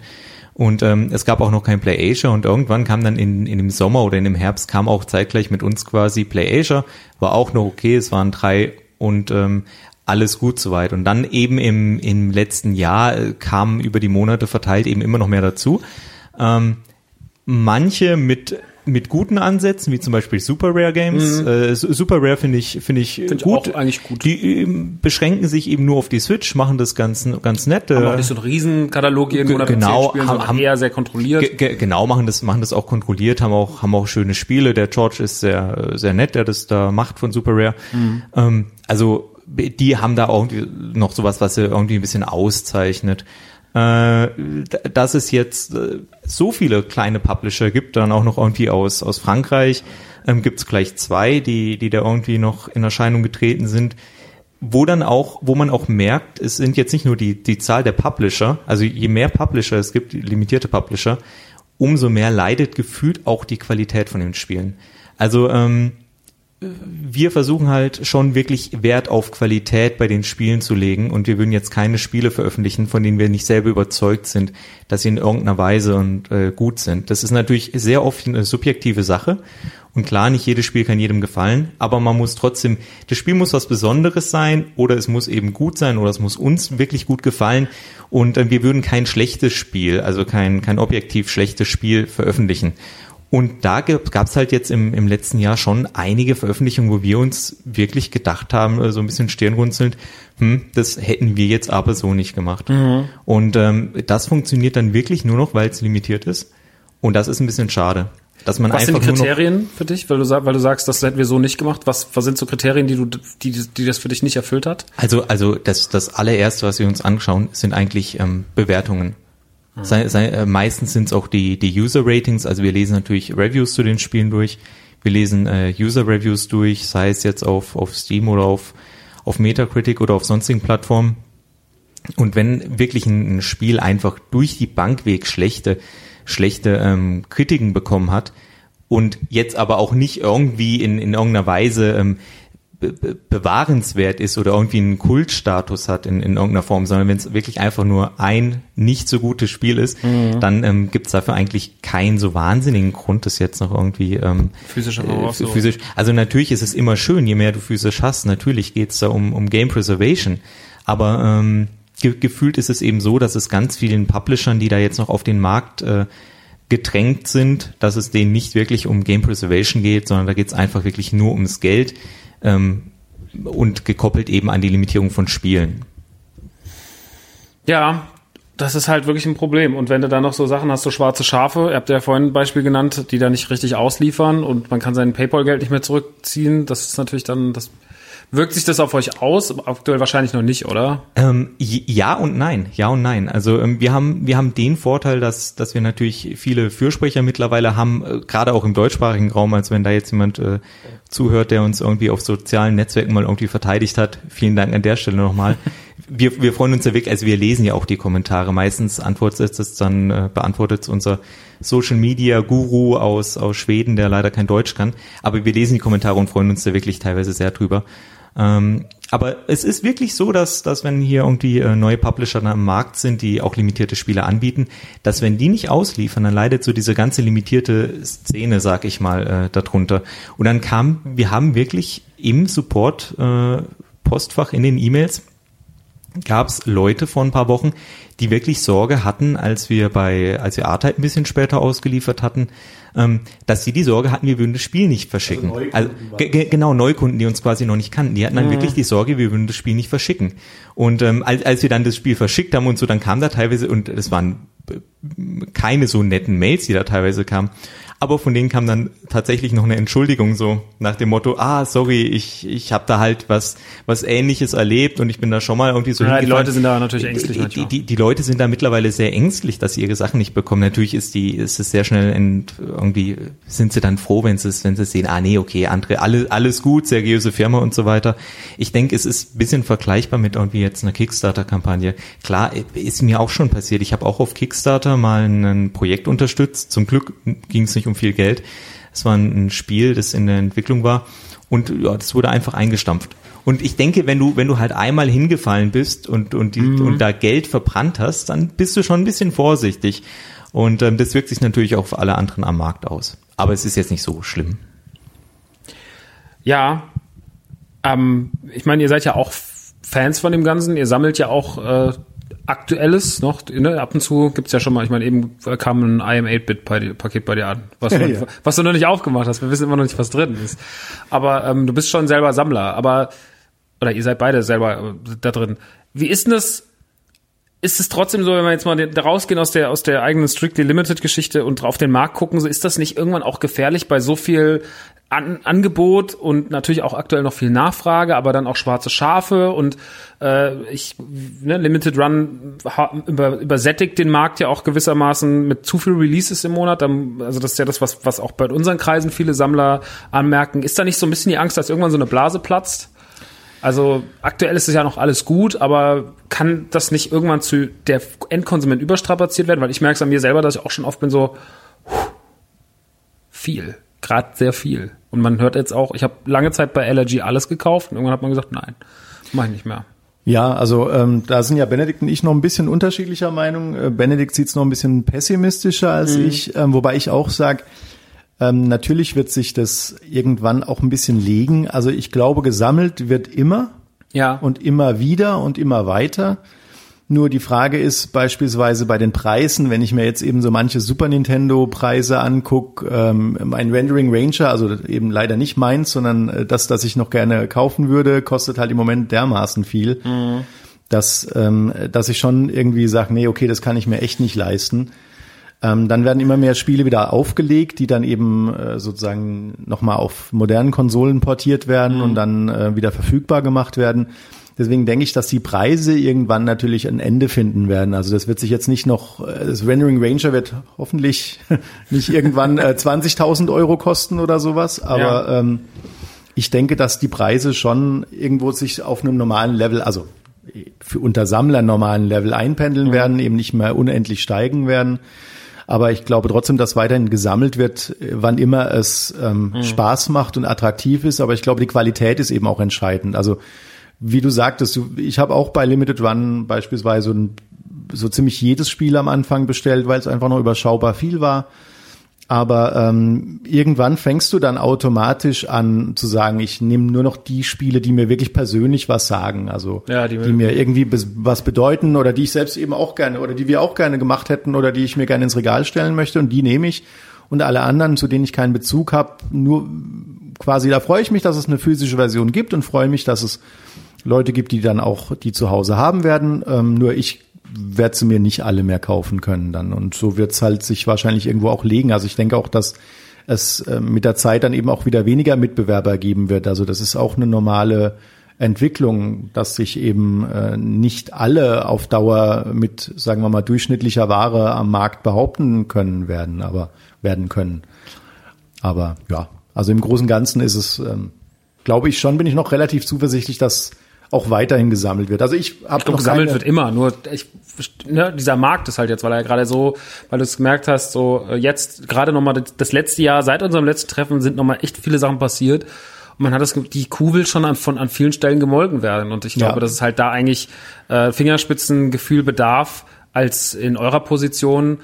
Und ähm, es gab auch noch kein Play Asia und irgendwann kam dann in, in dem Sommer oder in dem Herbst kam auch zeitgleich mit uns quasi Play Asia, war auch noch okay, es waren drei und ähm, alles gut soweit. Und dann eben im, im letzten Jahr äh, kamen über die Monate verteilt eben immer noch mehr dazu. Ähm, manche mit mit guten Ansätzen, wie zum Beispiel Super Rare Games. Äh, Su- Super Rare finde ich finde ich ich gut. auch eigentlich gut. Die ähm, beschränken sich eben nur auf die Switch, machen das ganz ganz nett. haben äh, auch nicht so einen Riesenkatalog jeden Monat genau, Spielen, haben- haben- eher sehr kontrolliert. Ge ge genau, machen das, machen das auch kontrolliert, haben auch, haben auch schöne Spiele. Der George ist sehr, sehr nett, der das da macht von Super Rare. Ähm, also, die haben da auch noch sowas, was sie irgendwie ein bisschen auszeichnet. Äh, dass es jetzt äh, so viele kleine Publisher gibt, dann auch noch irgendwie aus, aus Frankreich, ähm, gibt es gleich zwei, die, die da irgendwie noch in Erscheinung getreten sind wo dann auch, wo man auch merkt, es sind jetzt nicht nur die, die Zahl der Publisher, also je mehr Publisher es gibt, limitierte Publisher, umso mehr leidet gefühlt auch die Qualität von den Spielen. Also ähm, wir versuchen halt schon wirklich Wert auf Qualität bei den Spielen zu legen und wir würden jetzt keine Spiele veröffentlichen, von denen wir nicht selber überzeugt sind, dass sie in irgendeiner Weise und äh, gut sind. Das ist natürlich sehr oft eine subjektive Sache und klar, nicht jedes Spiel kann jedem gefallen, aber man muss trotzdem, das Spiel muss was Besonderes sein oder es muss eben gut sein oder es muss uns wirklich gut gefallen und äh, wir würden kein schlechtes Spiel, also kein, kein objektiv schlechtes Spiel veröffentlichen. Und da gab es halt jetzt im, im letzten Jahr schon einige Veröffentlichungen, wo wir uns wirklich gedacht haben, äh, so ein bisschen stirnrunzelnd, hm, das hätten wir jetzt aber so nicht gemacht. Und ähm, das funktioniert dann wirklich nur noch, weil es limitiert ist. Und das ist ein bisschen schade. Dass man Was sind einfach die nur noch, Kriterien für dich, weil du, weil du sagst, das hätten wir so nicht gemacht? Was, was sind so Kriterien, die du, die, die das für dich nicht erfüllt hat? Also, also das, das allererste, was wir uns anschauen, sind eigentlich ähm, Bewertungen. Sei, sei, äh, meistens sind es auch die, die User-Ratings, also wir lesen natürlich Reviews zu den Spielen durch, wir lesen äh, User-Reviews durch, sei es jetzt auf, auf Steam oder auf, auf Metacritic oder auf sonstigen Plattformen. Und wenn wirklich ein, ein Spiel einfach durch die Bank weg schlechte, schlechte ähm, Kritiken bekommen hat und jetzt aber auch nicht irgendwie in, in irgendeiner Weise ähm, be be bewahrenswert ist oder irgendwie einen Kultstatus hat in, in irgendeiner Form, sondern wenn es wirklich einfach nur ein nicht so gutes Spiel ist, dann ähm, gibt es dafür eigentlich keinen so wahnsinnigen Grund, das jetzt noch irgendwie ähm, Physische äh, Voraussetzungen. physisch. Also natürlich ist es immer schön, je mehr du physisch hast. Natürlich geht es da um, um Game Preservation, aber ähm, ge gefühlt ist es eben so, dass es ganz vielen Publishern, die da jetzt noch auf den Markt äh, gedrängt sind, dass es denen nicht wirklich um Game Preservation geht, sondern da geht es einfach wirklich nur ums Geld ähm, und gekoppelt eben an die Limitierung von Spielen. Ja, das ist halt wirklich ein Problem. Und wenn du dann noch so Sachen hast, so schwarze Schafe, ihr habt ja vorhin ein Beispiel genannt, die da nicht richtig ausliefern und man kann sein Paypal-Geld nicht mehr zurückziehen, das ist natürlich dann, das wirkt sich das auf euch aus? Aktuell wahrscheinlich noch nicht, oder? Ähm, ja und nein, ja und nein. Also ähm, wir haben wir haben den Vorteil, dass dass wir natürlich viele Fürsprecher mittlerweile haben, äh, gerade auch im deutschsprachigen Raum. Also wenn da jetzt jemand äh, zuhört, der uns irgendwie auf sozialen Netzwerken mal irgendwie verteidigt hat, vielen Dank an der Stelle nochmal. Wir, wir freuen uns ja wirklich, also wir lesen ja auch die Kommentare. Meistens antwortet es dann, äh, beantwortet es unser Social Media Guru aus, aus Schweden, der leider kein Deutsch kann. Aber wir lesen die Kommentare und freuen uns da wirklich teilweise sehr drüber. Ähm, aber es ist wirklich so, dass, dass wenn hier irgendwie äh, neue Publisher am Markt sind, die auch limitierte Spiele anbieten, dass wenn die nicht ausliefern, dann leidet so diese ganze limitierte Szene, sag ich mal, äh, darunter. Und dann kam, wir haben wirklich im Support äh, Postfach in den E-Mails gab es Leute vor ein paar Wochen, die wirklich Sorge hatten, als wir bei, als wir R-Type ein bisschen später ausgeliefert hatten, ähm, dass sie die Sorge hatten, wir würden das Spiel nicht verschicken. Also, ge- genau, Neukunden, die uns quasi noch nicht kannten, die hatten dann wirklich die Sorge, wir würden das Spiel nicht verschicken. Und ähm, als, als wir dann das Spiel verschickt haben und so, dann kam da teilweise, und es waren äh, keine so netten Mails, die da teilweise kamen, aber von denen kam dann tatsächlich noch eine Entschuldigung so nach dem Motto, ah, sorry, ich ich habe da halt was was ähnliches erlebt und ich bin da schon mal irgendwie so Ja, die. Leute sind da natürlich ängstlich die, die, die, Leute sind da mittlerweile sehr ängstlich, dass sie ihre Sachen nicht bekommen. Natürlich ist die ist es sehr schnell ent, irgendwie sind sie dann froh, wenn sie es wenn sie sehen, ah nee, okay, andere alles alles gut, seriöse Firma und so weiter. Ich denke, es ist ein bisschen vergleichbar mit irgendwie jetzt einer Kickstarter Kampagne. Klar, ist mir auch schon passiert. Ich habe auch auf Kickstarter mal ein Projekt unterstützt. Zum Glück ging es nicht um viel Geld. Es war ein Spiel, das in der Entwicklung war und ja, das wurde einfach eingestampft. Und ich denke, wenn du wenn du halt einmal hingefallen bist und und die, und da Geld verbrannt hast, dann bist du schon ein bisschen vorsichtig. Und ähm, das wirkt sich natürlich auch für alle anderen am Markt aus. Aber es ist jetzt nicht so schlimm. Ja, ähm, ich meine, ihr seid ja auch Fans von dem Ganzen. Ihr sammelt ja auch äh, Aktuelles noch. Ne? Ab und zu gibt's ja schon mal, ich meine, eben kam ein IM8-Bit-Paket bei dir an, was, Ja, du, ja. was du noch nicht aufgemacht hast. Wir wissen immer noch nicht, was drin ist. Aber ähm, du bist schon selber Sammler. Aber, oder ihr seid beide selber äh, da drin. Wie ist denn das? ist es trotzdem so, wenn wir jetzt mal da rausgehen aus der, aus der eigenen Strictly Limited Geschichte und auf den Markt gucken, so ist das nicht irgendwann auch gefährlich bei so viel An Angebot und natürlich auch aktuell noch viel Nachfrage, aber dann auch schwarze Schafe und äh, ich, ne, Limited Run über, übersättigt den Markt ja auch gewissermaßen mit zu viel Releases im Monat. Also das ist ja das, was, was auch bei unseren Kreisen viele Sammler anmerken. Ist da nicht so ein bisschen die Angst, dass irgendwann so eine Blase platzt? Also aktuell ist es ja noch alles gut, aber kann das nicht irgendwann zu der Endkonsument überstrapaziert werden? Weil ich merke es an mir selber, dass ich auch schon oft bin so puh, viel, gerade sehr viel. Und man hört jetzt auch, ich habe lange Zeit bei LRG alles gekauft und irgendwann hat man gesagt, nein, mach ich nicht mehr. Ja, also ähm, da sind ja Benedikt und ich noch ein bisschen unterschiedlicher Meinung. Äh, Benedikt sieht es noch ein bisschen pessimistischer als ich, ähm, wobei ich auch sage, ähm, natürlich wird sich das irgendwann auch ein bisschen legen. Also ich glaube, gesammelt wird immer Ja. und immer wieder und immer weiter. Nur die Frage ist beispielsweise bei den Preisen, wenn ich mir jetzt eben so manche Super Nintendo Preise anguck, ähm, ein Rendering Ranger, also eben leider nicht meins, sondern äh, das, das ich noch gerne kaufen würde, kostet halt im Moment dermaßen viel, mhm. dass, ähm, dass ich schon irgendwie sage, nee, okay, das kann ich mir echt nicht leisten. Ähm, dann werden immer mehr Spiele wieder aufgelegt, die dann eben äh, sozusagen nochmal auf modernen Konsolen portiert werden mhm. und dann äh, wieder verfügbar gemacht werden. Deswegen denke ich, dass die Preise irgendwann natürlich ein Ende finden werden. Also das wird sich jetzt nicht noch, äh, das Rendering Ranger wird hoffentlich nicht irgendwann äh, 20.000 Euro kosten oder sowas. Aber ja. ähm, ich denke, dass die Preise schon irgendwo sich auf einem normalen Level, also für unter Sammler normalen Level einpendeln mhm. werden, eben nicht mehr unendlich steigen werden. Aber ich glaube trotzdem, dass weiterhin gesammelt wird, wann immer es ähm, mhm. Spaß macht und attraktiv ist. Aber ich glaube, die Qualität ist eben auch entscheidend. Also wie du sagtest, ich habe auch bei Limited Run beispielsweise so ziemlich jedes Spiel am Anfang bestellt, weil es einfach noch überschaubar viel war. Aber ähm, irgendwann fängst du dann automatisch an zu sagen, ich nehme nur noch die Spiele, die mir wirklich persönlich was sagen, also ja, die, die, mir irgendwie was bedeuten oder die ich selbst eben auch gerne oder die wir auch gerne gemacht hätten oder die ich mir gerne ins Regal stellen möchte und die nehme ich. Und alle anderen, zu denen ich keinen Bezug habe, nur quasi, da freue ich mich, dass es eine physische Version gibt und freue mich, dass es Leute gibt, die dann auch die zu Hause haben werden. Ähm, nur ich werde sie mir nicht alle mehr kaufen können dann. Und so wird es halt sich wahrscheinlich irgendwo auch legen. Also ich denke auch, dass es äh, mit der Zeit dann eben auch wieder weniger Mitbewerber geben wird. Also das ist auch eine normale Entwicklung, dass sich eben äh, nicht alle auf Dauer mit, sagen wir mal, durchschnittlicher Ware am Markt behaupten können werden, aber werden können. Aber ja, also im Großen und Ganzen ist es, ähm, glaube ich schon, bin ich noch relativ zuversichtlich, dass auch weiterhin gesammelt wird. Also ich habe noch gesammelt wird immer, nur ich, ne, dieser Markt ist halt jetzt, weil er gerade so, weil du es gemerkt hast, so äh, jetzt gerade noch mal das, das letzte Jahr seit unserem letzten Treffen sind noch mal echt viele Sachen passiert und man hat das die Kuh will schon an, von an vielen Stellen gemolken werden und ich glaube, ja. dass es halt da eigentlich äh, Fingerspitzengefühl bedarf als in eurer Position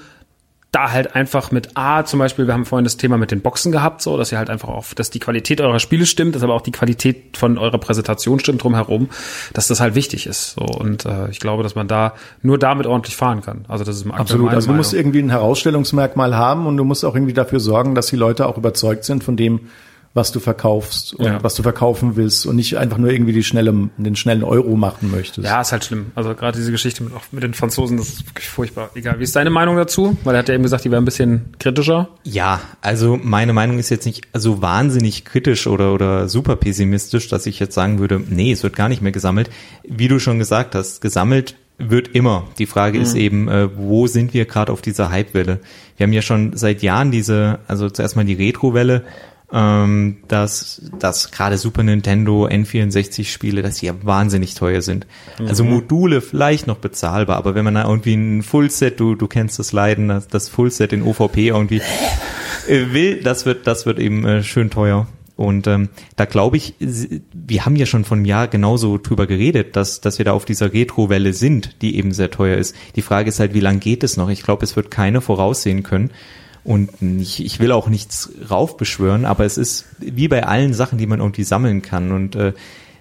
da halt einfach mit A zum Beispiel, wir haben vorhin das Thema mit den Boxen gehabt, so, dass ihr halt einfach auf, dass die Qualität eurer Spiele stimmt, dass aber auch die Qualität von eurer Präsentation stimmt drumherum, dass das halt wichtig ist. So und äh, ich glaube, dass man da nur damit ordentlich fahren kann. Also das ist absolut. Also du musst irgendwie ein Herausstellungsmerkmal haben und du musst auch irgendwie dafür sorgen, dass die Leute auch überzeugt sind von dem, was du verkaufst und ja. was du verkaufen willst und nicht einfach nur irgendwie die schnelle, den schnellen Euro machen möchtest. Ja, ist halt schlimm. Also gerade diese Geschichte mit, auch mit den Franzosen, das ist wirklich furchtbar. Egal. Wie ist deine Meinung dazu? Weil er hat ja eben gesagt, die wäre ein bisschen kritischer. Ja, also meine Meinung ist jetzt nicht so wahnsinnig kritisch oder, oder super pessimistisch, dass ich jetzt sagen würde, nee, es wird gar nicht mehr gesammelt. Wie du schon gesagt hast, gesammelt wird immer. Die Frage mhm. ist eben, äh, wo sind wir gerade auf dieser Hype-Welle? Wir haben ja schon seit Jahren diese, also zuerst mal die Retro-Welle, ähm, dass, dass gerade Super Nintendo N64-Spiele, dass die ja wahnsinnig teuer sind. Mhm. Also Module vielleicht noch bezahlbar, aber wenn man da irgendwie ein Fullset, du, du kennst das Leiden, das, das Fullset in OVP irgendwie äh, will, das wird, das wird eben äh, schön teuer. Und ähm, da glaube ich, wir haben ja schon von einem Jahr genauso drüber geredet, dass, dass wir da auf dieser Retro-Welle sind, die eben sehr teuer ist. Die Frage ist halt, wie lange geht es noch? Ich glaube, es wird keiner voraussehen können. Und ich, ich will auch nichts raufbeschwören, aber es ist wie bei allen Sachen, die man irgendwie sammeln kann. Und äh,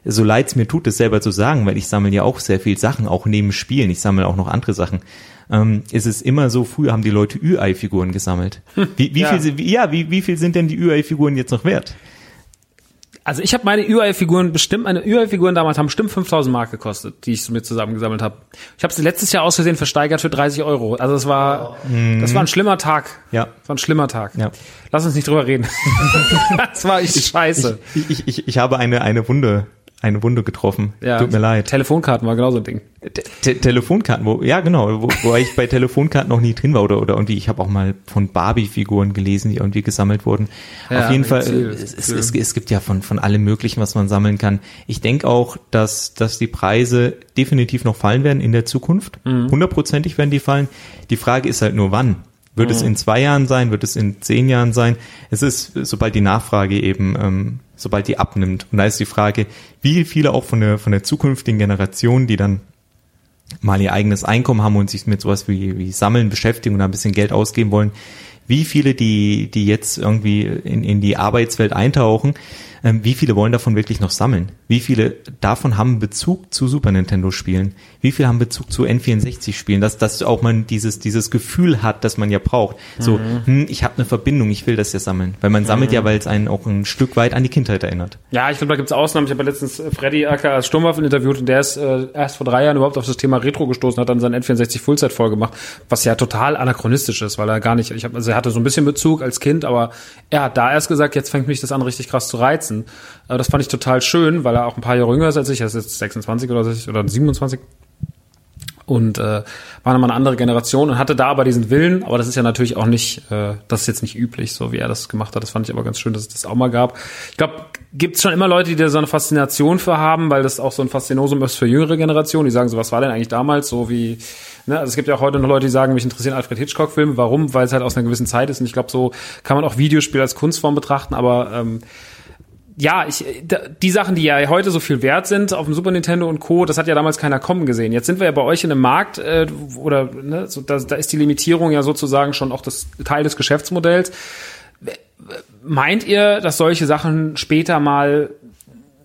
so leid es mir tut, es selber zu sagen, weil ich sammle ja auch sehr viel Sachen, auch neben Spielen. Ich sammle auch noch andere Sachen. Ähm, ist es immer so, früher haben die Leute Ü-Ei-Figuren gesammelt. Wie, wie ja. viel, ja, wie, wie viel sind denn die Ü-Ei-Figuren jetzt noch wert? Also ich habe meine UI-Figuren bestimmt, meine UI-Figuren damals haben bestimmt 5000 Mark gekostet, die ich mir zusammengesammelt habe. Ich habe sie letztes Jahr aus Versehen versteigert für 30 Euro. Also das war, mhm. das war ein schlimmer Tag. Ja. Das war ein schlimmer Tag. Ja. Lass uns nicht drüber reden. das war echt scheiße. Ich, ich, ich, ich habe eine, eine Wunde eine Wunde getroffen. Ja, Tut mir leid. Telefonkarten war genauso ein Ding. Te Telefonkarten, wo, ja genau, wo, wo ich bei Telefonkarten noch nie drin war oder, oder irgendwie, ich habe auch mal von Barbie-Figuren gelesen, die irgendwie gesammelt wurden. Ja, Auf jeden Fall, es, es, es, es, gibt ja von, von allem möglichen, was man sammeln kann. Ich denke auch, dass, dass die Preise definitiv noch fallen werden in der Zukunft. Mhm. Hundertprozentig werden die fallen. Die Frage ist halt nur wann. Wird mhm. es in zwei Jahren sein? Wird es in zehn Jahren sein? Es ist, sobald die Nachfrage eben, ähm, sobald die abnimmt. Und da ist die Frage, wie viele auch von der, von der zukünftigen Generation, die dann mal ihr eigenes Einkommen haben und sich mit sowas wie, wie Sammeln beschäftigen und ein bisschen Geld ausgeben wollen, wie viele, die, die jetzt irgendwie in, in die Arbeitswelt eintauchen, wie viele wollen davon wirklich noch sammeln? Wie viele davon haben Bezug zu Super Nintendo Spielen? Wie viele haben Bezug zu N64 Spielen? Dass, dass auch man dieses, dieses Gefühl hat, das man ja braucht. So, hm, ich habe eine Verbindung, ich will das ja sammeln. Weil man sammelt ja, weil es einen auch ein Stück weit an die Kindheit erinnert. Ja, ich glaube, da gibt's Ausnahmen. Ich habe ja letztens äh, Freddy Acker als Sturmwaffen interviewt und der ist äh, erst vor drei Jahren überhaupt auf das Thema Retro gestoßen, hat dann sein N64 Fullset voll gemacht, was ja total anachronistisch ist, weil er gar nicht, ich hab, also er hatte so ein bisschen Bezug als Kind, aber er hat da erst gesagt, jetzt fängt mich das an richtig krass zu reizen. Äh, das fand ich total schön, weil er auch ein paar Jahre jünger ist als ich, er ist jetzt 26 oder, so, oder 27 und äh, war nochmal eine andere Generation und hatte da aber diesen Willen, aber das ist ja natürlich auch nicht, äh, das ist jetzt nicht üblich, so wie er das gemacht hat. Das fand ich aber ganz schön, dass es das auch mal gab. Ich glaube, gibt es schon immer Leute, die da so eine Faszination für haben, weil das auch so ein Faszinosum ist für jüngere Generationen, die sagen so, was war denn eigentlich damals so wie, ne, also es gibt ja auch heute noch Leute, die sagen, mich interessieren Alfred Hitchcock-Filme. Warum? Weil es halt aus einer gewissen Zeit ist und ich glaube, so kann man auch Videospiele als Kunstform betrachten, aber ähm, ja, ich, die Sachen, die ja heute so viel wert sind auf dem Super Nintendo und Co., das hat ja damals keiner kommen gesehen. Jetzt sind wir ja bei euch in einem Markt, äh, oder ne, so, da, da ist die Limitierung ja sozusagen schon auch das Teil des Geschäftsmodells. Meint ihr, dass solche Sachen später mal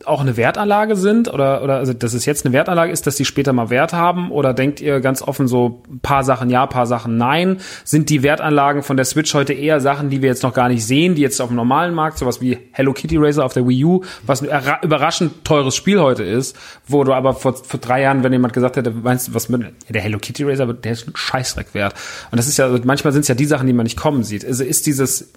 auch eine Wertanlage sind oder oder also dass es jetzt eine Wertanlage ist, dass die später mal Wert haben oder denkt ihr ganz offen so paar Sachen ja, paar Sachen nein? Sind die Wertanlagen von der Switch heute eher Sachen, die wir jetzt noch gar nicht sehen, die jetzt auf dem normalen Markt sowas wie Hello Kitty Racer auf der Wii U, was ein überraschend teures Spiel heute ist, wo du aber vor, vor drei Jahren, wenn jemand gesagt hätte, meinst du, was mit der Hello Kitty Racer, der ist ein Scheißdreck wert. Und das ist ja manchmal sind es ja die Sachen, die man nicht kommen sieht. Also ist dieses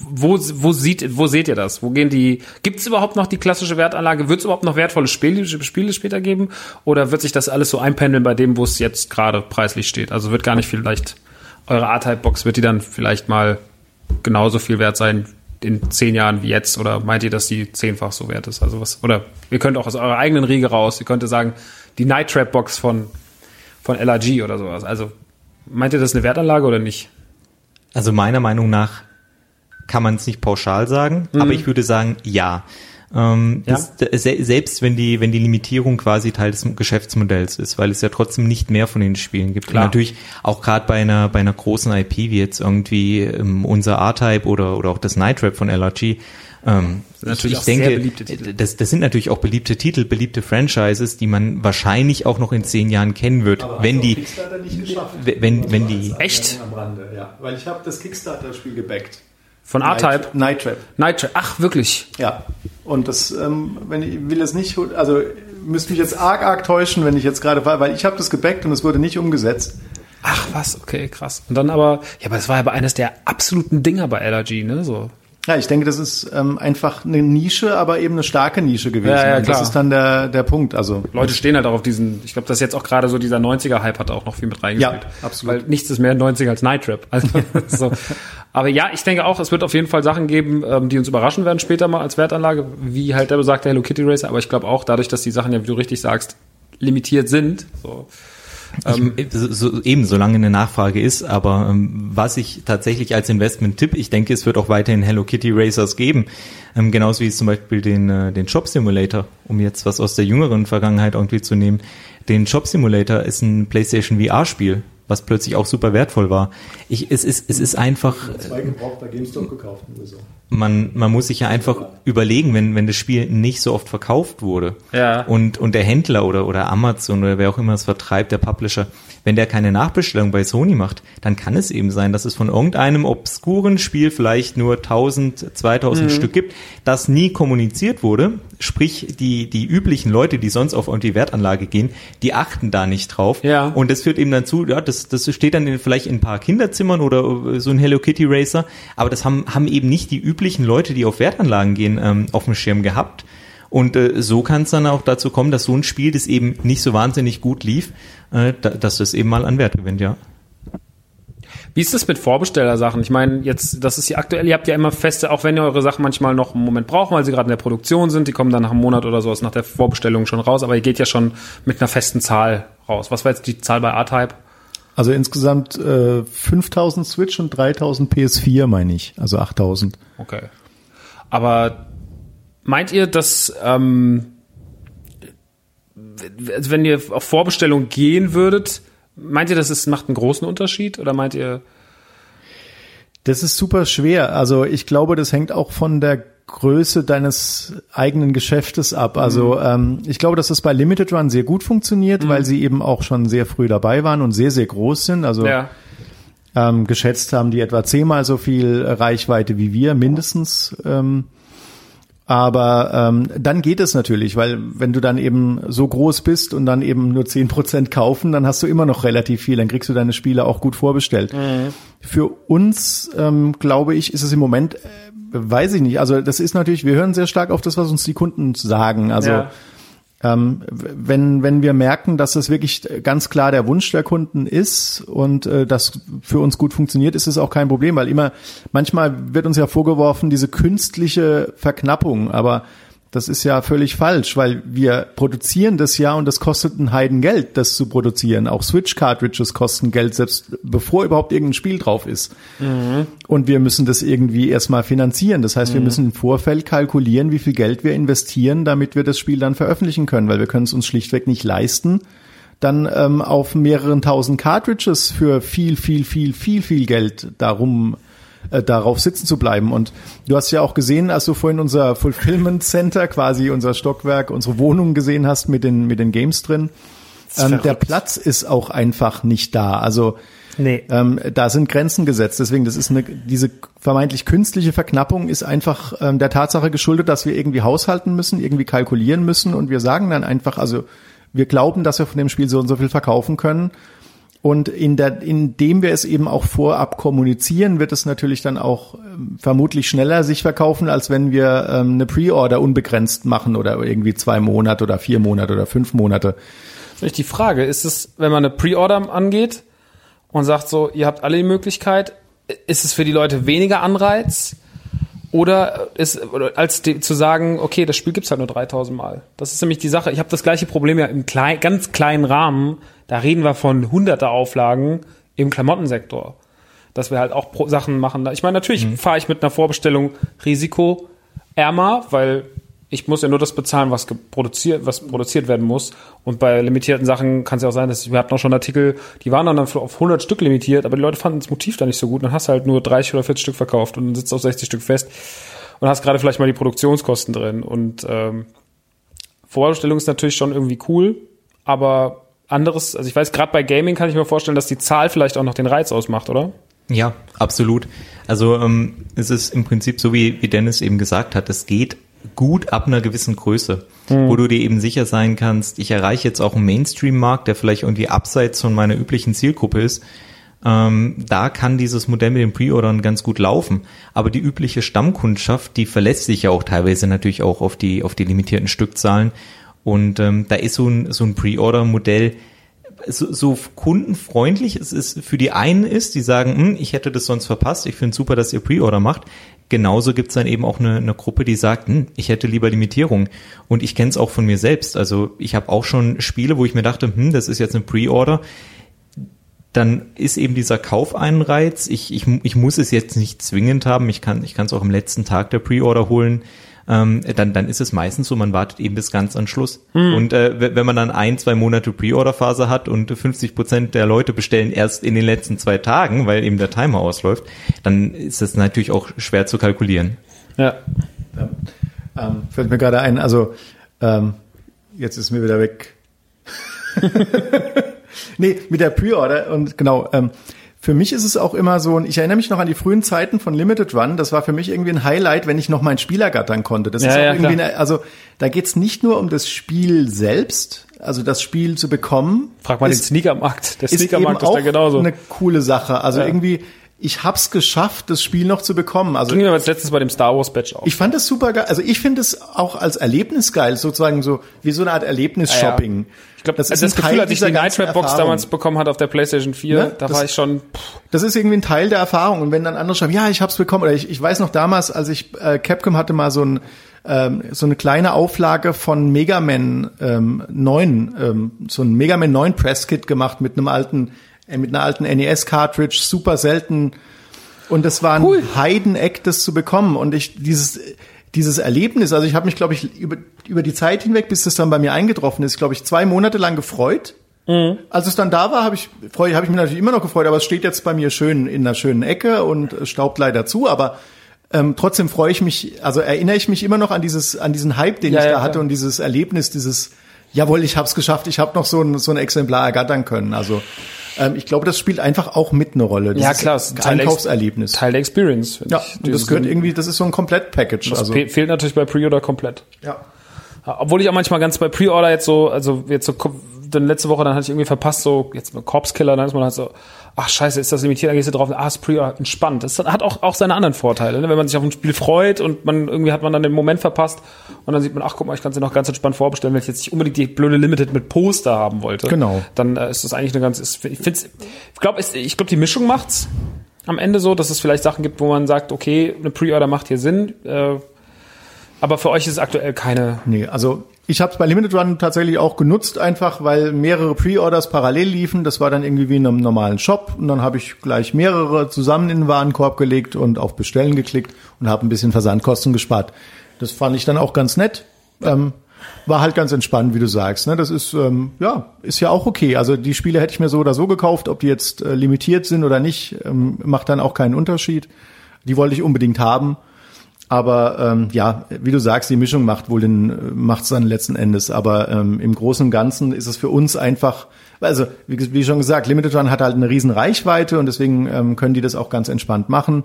wo, wo, sieht, wo seht ihr das? Wo gehen die, gibt es überhaupt noch die klassische Wertanlage? Wird es überhaupt noch wertvolle Spiele, Spiele später geben? Oder wird sich das alles so einpendeln bei dem, wo es jetzt gerade preislich steht? Also wird gar nicht vielleicht, eure A-Type-Box, wird die dann vielleicht mal genauso viel wert sein in zehn Jahren wie jetzt? Oder meint ihr, dass die zehnfach so wert ist? Also was, oder ihr könnt auch aus eurer eigenen Riege raus, ihr könnt sagen, die Night Trap Box von, von LRG oder sowas. Also meint ihr, das ist eine Wertanlage oder nicht? Also meiner Meinung nach kann man es nicht pauschal sagen, mhm. aber ich würde sagen, ja. Ähm, ja. Das, selbst wenn die, wenn die Limitierung quasi Teil des Geschäftsmodells ist, weil es ja trotzdem nicht mehr von den Spielen gibt. Klar. Und natürlich auch gerade bei einer, bei einer großen IP wie jetzt irgendwie ähm, unser R-Type oder, oder auch das Night Trap von LRG, ähm, natürlich ich, ich denke, das, das sind natürlich auch beliebte Titel, beliebte Franchises, die man wahrscheinlich auch noch in zehn Jahren kennen wird, Aber wenn die, wenn, wenn die, echt, ja, weil ich habe das Kickstarter-Spiel gebackt. Von R-Type? Night Trap. Night Trap. Ach, wirklich? Ja. Und das, ähm, wenn ich will es nicht, also müsste mich jetzt arg, arg täuschen, wenn ich jetzt gerade, weil ich habe das gebackt und es wurde nicht umgesetzt. Ach was, okay, krass. Und dann aber, ja, aber das war ja eines der absoluten Dinger bei LRG, ne? So. Ja, ich denke, das ist ähm, einfach eine Nische, aber eben eine starke Nische gewesen. Ja, ja, klar. Das ist dann der, der Punkt. Also Leute stehen halt auch auf diesen, ich glaube, dass jetzt auch gerade so dieser 90er-Hype hat auch noch viel mit reingespielt. Ja, absolut. Weil nichts ist mehr 90er als Night Trap. Also, so. Aber ja, ich denke auch, es wird auf jeden Fall Sachen geben, ähm, die uns überraschen werden später mal als Wertanlage, wie halt der besagte Hello Kitty Racer. Aber ich glaube auch, dadurch, dass die Sachen ja, wie du richtig sagst, limitiert sind, so, ähm, ich, so, eben, solange eine Nachfrage ist, aber ähm, was ich tatsächlich als Investment tipp, ich denke, es wird auch weiterhin Hello Kitty Racers geben, ähm, genauso wie es zum Beispiel den, äh, den Shop Simulator, um jetzt was aus der jüngeren Vergangenheit irgendwie zu nehmen. Den Shop Simulator ist ein PlayStation VR-Spiel, was plötzlich auch super wertvoll war. Ich, es ist, es ist einfach. Zwei gebraucht bei GameStop gekauft oder so man, man muss sich ja einfach überlegen, wenn, wenn das Spiel nicht so oft verkauft wurde ja. und, und der Händler oder, oder Amazon oder wer auch immer es vertreibt, der Publisher, wenn der keine Nachbestellung bei Sony macht, dann kann es eben sein, dass es von irgendeinem obskuren Spiel vielleicht nur 1000, 2000 mhm. Stück gibt, das nie kommuniziert wurde. Sprich, die, die üblichen Leute, die sonst auf die Wertanlage gehen, die achten da nicht drauf. Ja. Und das führt eben dazu, ja, das, das steht dann in, vielleicht in ein paar Kinderzimmern oder so ein Hello Kitty Racer, aber das haben, haben eben nicht die üblichen Leute, die auf Wertanlagen gehen, ähm, auf dem Schirm gehabt. Und äh, so kann es dann auch dazu kommen, dass so ein Spiel, das eben nicht so wahnsinnig gut lief, äh, da, dass das eben mal an Wert gewinnt, ja. Wie ist das mit Vorbestellersachen? Ich meine, jetzt, das ist ja aktuell, ihr habt ja immer feste, auch wenn ihr eure Sachen manchmal noch einen Moment braucht, weil sie gerade in der Produktion sind, die kommen dann nach einem Monat oder sowas nach der Vorbestellung schon raus, aber ihr geht ja schon mit einer festen Zahl raus. Was war jetzt die Zahl bei A-Type? Also insgesamt äh, 5000 Switch und 3000 PS4, meine ich. Also 8000. Okay. Aber meint ihr, dass ähm, also wenn ihr auf Vorbestellung gehen würdet, meint ihr, dass es macht einen großen Unterschied oder meint ihr? Das ist super schwer. Also ich glaube, das hängt auch von der Größe deines eigenen Geschäftes ab. Also ähm, ich glaube, dass das bei Limited Run sehr gut funktioniert, weil sie eben auch schon sehr früh dabei waren und sehr, sehr groß sind. Also Ja. ähm, geschätzt haben die etwa zehnmal so viel Reichweite wie wir, mindestens. Ähm, aber ähm, dann geht es natürlich, weil wenn du dann eben so groß bist und dann eben nur zehn Prozent kaufen, dann hast du immer noch relativ viel, dann kriegst du deine Spiele auch gut vorbestellt. Für uns, ähm, glaube ich, ist es im Moment, äh, weiß ich nicht, also das ist natürlich, wir hören sehr stark auf das, was uns die Kunden sagen. Also Ja. Ähm, wenn, wenn wir merken, dass es wirklich ganz klar der Wunsch der Kunden ist und äh, das für uns gut funktioniert, ist es auch kein Problem, weil immer, manchmal wird uns ja vorgeworfen, diese künstliche Verknappung, aber das ist ja völlig falsch, weil wir produzieren das ja und das kostet ein Heidengeld, das zu produzieren. Auch Switch-Cartridges kosten Geld, selbst bevor überhaupt irgendein Spiel drauf ist. Und wir müssen das irgendwie erstmal finanzieren. Das heißt, wir müssen im Vorfeld kalkulieren, wie viel Geld wir investieren, damit wir das Spiel dann veröffentlichen können, weil wir können es uns schlichtweg nicht leisten, dann ähm, auf mehreren tausend Cartridges für viel, viel, viel, viel, viel Geld darum äh, darauf sitzen zu bleiben. Und du hast ja auch gesehen, als du vorhin unser Fulfillment Center, quasi unser Stockwerk, unsere Wohnung gesehen hast mit den, mit den Games drin. Ähm, der Platz ist auch einfach nicht da. Also Nee. ähm, da sind Grenzen gesetzt. Deswegen, das ist eine, diese vermeintlich künstliche Verknappung ist einfach ähm, der Tatsache geschuldet, dass wir irgendwie haushalten müssen, irgendwie kalkulieren müssen und wir sagen dann einfach, also wir glauben, dass wir von dem Spiel so und so viel verkaufen können. Und in der, indem wir es eben auch vorab kommunizieren, wird es natürlich dann auch ähm, vermutlich schneller sich verkaufen, als wenn wir ähm, eine Pre-Order unbegrenzt machen oder irgendwie zwei Monate oder vier Monate oder fünf Monate. Vielleicht die Frage, ist es, wenn man eine Pre-Order angeht und sagt so, ihr habt alle die Möglichkeit, ist es für die Leute weniger Anreiz? Oder ist, als die, zu sagen, okay, das Spiel gibt's halt nur 3000 Mal. Das ist nämlich die Sache. Ich habe das gleiche Problem ja im klein, ganz kleinen Rahmen. Da reden wir von hunderte Auflagen im Klamottensektor. Dass wir halt auch pro Sachen machen. Ich meine, natürlich fahre ich mit einer Vorbestellung risikoärmer, weil ich muss ja nur das bezahlen, was produziert, was produziert werden muss. Und bei limitierten Sachen kann es ja auch sein, dass ich, wir hatten auch schon Artikel, die waren dann auf 100 Stück limitiert, aber die Leute fanden das Motiv da nicht so gut. Dann hast du halt nur 30 oder 40 Stück verkauft und dann sitzt auf 60 Stück fest und hast gerade vielleicht mal die Produktionskosten drin. Und ähm, Vorbestellung ist natürlich schon irgendwie cool, aber anderes, also ich weiß, gerade bei Gaming kann ich mir vorstellen, dass die Zahl vielleicht auch noch den Reiz ausmacht, oder? Ja, absolut. Also ähm, es ist im Prinzip so, wie, wie Dennis eben gesagt hat, es geht gut ab einer gewissen Größe, wo du dir eben sicher sein kannst, ich erreiche jetzt auch einen Mainstream-Markt, der vielleicht irgendwie abseits von meiner üblichen Zielgruppe ist. Ähm, da kann dieses Modell mit den Pre-Ordern ganz gut laufen. Aber die übliche Stammkundschaft, die verlässt sich ja auch teilweise natürlich auch auf die, auf die limitierten Stückzahlen. Und ähm, da ist so ein, so ein Pre-Order-Modell, so, so kundenfreundlich es ist für die einen ist, die sagen, hm, ich hätte das sonst verpasst, ich finde super, dass ihr Pre-Order macht. Genauso gibt's dann eben auch eine, eine Gruppe, die sagt, hm, ich hätte lieber Limitierung. Und ich kenne es auch von mir selbst. Also ich habe auch schon Spiele, wo ich mir dachte, hm, das ist jetzt eine Pre-Order. Dann ist eben dieser Kaufeinreiz. Ich, ich, ich muss es jetzt nicht zwingend haben. Ich kann ich kann es auch am letzten Tag der Pre-Order holen ähm, dann, dann ist es meistens so, man wartet eben bis ganz an Schluss. Und äh, wenn man dann ein, zwei Monate Pre-Order-Phase hat und 50 Prozent der Leute bestellen erst in den letzten zwei Tagen, weil eben der Timer ausläuft, dann ist das natürlich auch schwer zu kalkulieren. Ja. Ähm, fällt mir gerade ein, also ähm, jetzt ist mir wieder weg. nee, mit der Pre-Order und genau, ähm, für mich ist es auch immer so, und ich erinnere mich noch an die frühen Zeiten von Limited Run, das war für mich irgendwie ein Highlight, wenn ich noch meinen Spieler gattern konnte. Das Ja, ist auch ja, irgendwie, eine, also da geht's nicht nur um das Spiel selbst, also das Spiel zu bekommen. Frag mal den ist- Sneakermarkt. Der ist eben Sneakermarkt ist auch da genauso. eine coole Sache. Also Ja. irgendwie, ich hab's geschafft, das Spiel noch zu bekommen. Also Ging mir jetzt letztens bei dem Star Wars Batch auf. ich fand es super geil. Also ich finde es auch als Erlebnis geil, sozusagen so wie so eine Art Erlebnis-Shopping. Ich glaube, das, ist also das Gefühl, als ich die ganzen Night Trap Box Erfahrung. damals bekommen hat auf der PlayStation 4, Ne? da Das- war ich schon, Das ist irgendwie ein Teil der Erfahrung. Und wenn dann andere schreiben, ja, ich hab's bekommen, oder ich, ich weiß noch damals, als ich äh, Capcom hatte mal so ein ähm, so eine kleine Auflage von Mega Man ähm, 9, ähm, so ein Mega Man 9 Press Kit gemacht mit einem alten, mit einer alten NES Cartridge, super selten. Und das war ein Heideneck, das zu bekommen. Und ich dieses dieses Erlebnis, also ich habe mich, glaube ich, über, über die Zeit hinweg, bis das dann bei mir eingetroffen ist, glaube ich, zwei Monate lang gefreut. Als es dann da war, habe ich, freu- habe ich mich natürlich immer noch gefreut, aber es steht jetzt bei mir schön in einer schönen Ecke und staubt leider zu, aber Ähm, trotzdem freue ich mich, also erinnere ich mich immer noch an dieses, an diesen Hype, den Ja, ich ja, da hatte und dieses Erlebnis, dieses, jawohl, ich habe es geschafft, ich habe noch so ein, so ein Exemplar ergattern können. Also ähm, ich glaube, das spielt einfach auch mit eine Rolle. Ja, klar, es ist ein Teil Einkaufserlebnis. Teil der Experience. ja, das gehört irgendwie, das ist so ein Komplett-Package. Das Also, fe- fehlt natürlich bei Pre-Order komplett. ja. Obwohl ich auch manchmal ganz bei Pre-Order jetzt so, also jetzt so, dann letzte Woche, dann hatte ich irgendwie verpasst, so, jetzt mit Corpse Killer, dann ist man halt so, ach scheiße, ist das limitiert, dann gehst du drauf, ah, ist Pre-Order, entspannt. Das hat auch, auch seine anderen Vorteile, ne? wenn man sich auf ein Spiel freut und man, irgendwie hat man dann den Moment verpasst und dann sieht man, ach guck mal, ich kann sie noch ganz entspannt vorbestellen, wenn ich jetzt nicht unbedingt die blöde Limited mit Poster haben wollte. Genau. Dann äh, ist das eigentlich eine ganz, ist, ich find's, ich glaube, ich glaube, die Mischung macht's am Ende so, dass es vielleicht Sachen gibt, wo man sagt, okay, eine Pre-Order macht hier Sinn, äh, aber für euch ist es aktuell keine, Nee, also ich habe es bei Limited Run tatsächlich auch genutzt, einfach weil mehrere Pre-Orders parallel liefen. Das war dann irgendwie wie in einem normalen Shop und dann habe ich gleich mehrere zusammen in den Warenkorb gelegt und auf Bestellen geklickt und habe ein bisschen Versandkosten gespart. Das fand ich dann auch ganz nett. Ähm, war halt ganz entspannt, wie du sagst. Ne? Das ist ähm, ja ist ja auch okay. Also die Spiele hätte ich mir so oder so gekauft, ob die jetzt äh, limitiert sind oder nicht, ähm, macht dann auch keinen Unterschied. Die wollte ich unbedingt haben. Aber ähm, ja, wie du sagst, die Mischung macht wohl den macht's dann letzten Endes. Aber ähm, im Großen und Ganzen ist es für uns einfach, also wie, wie schon gesagt, Limited Run hat halt eine riesen Reichweite und deswegen ähm, können die das auch ganz entspannt machen.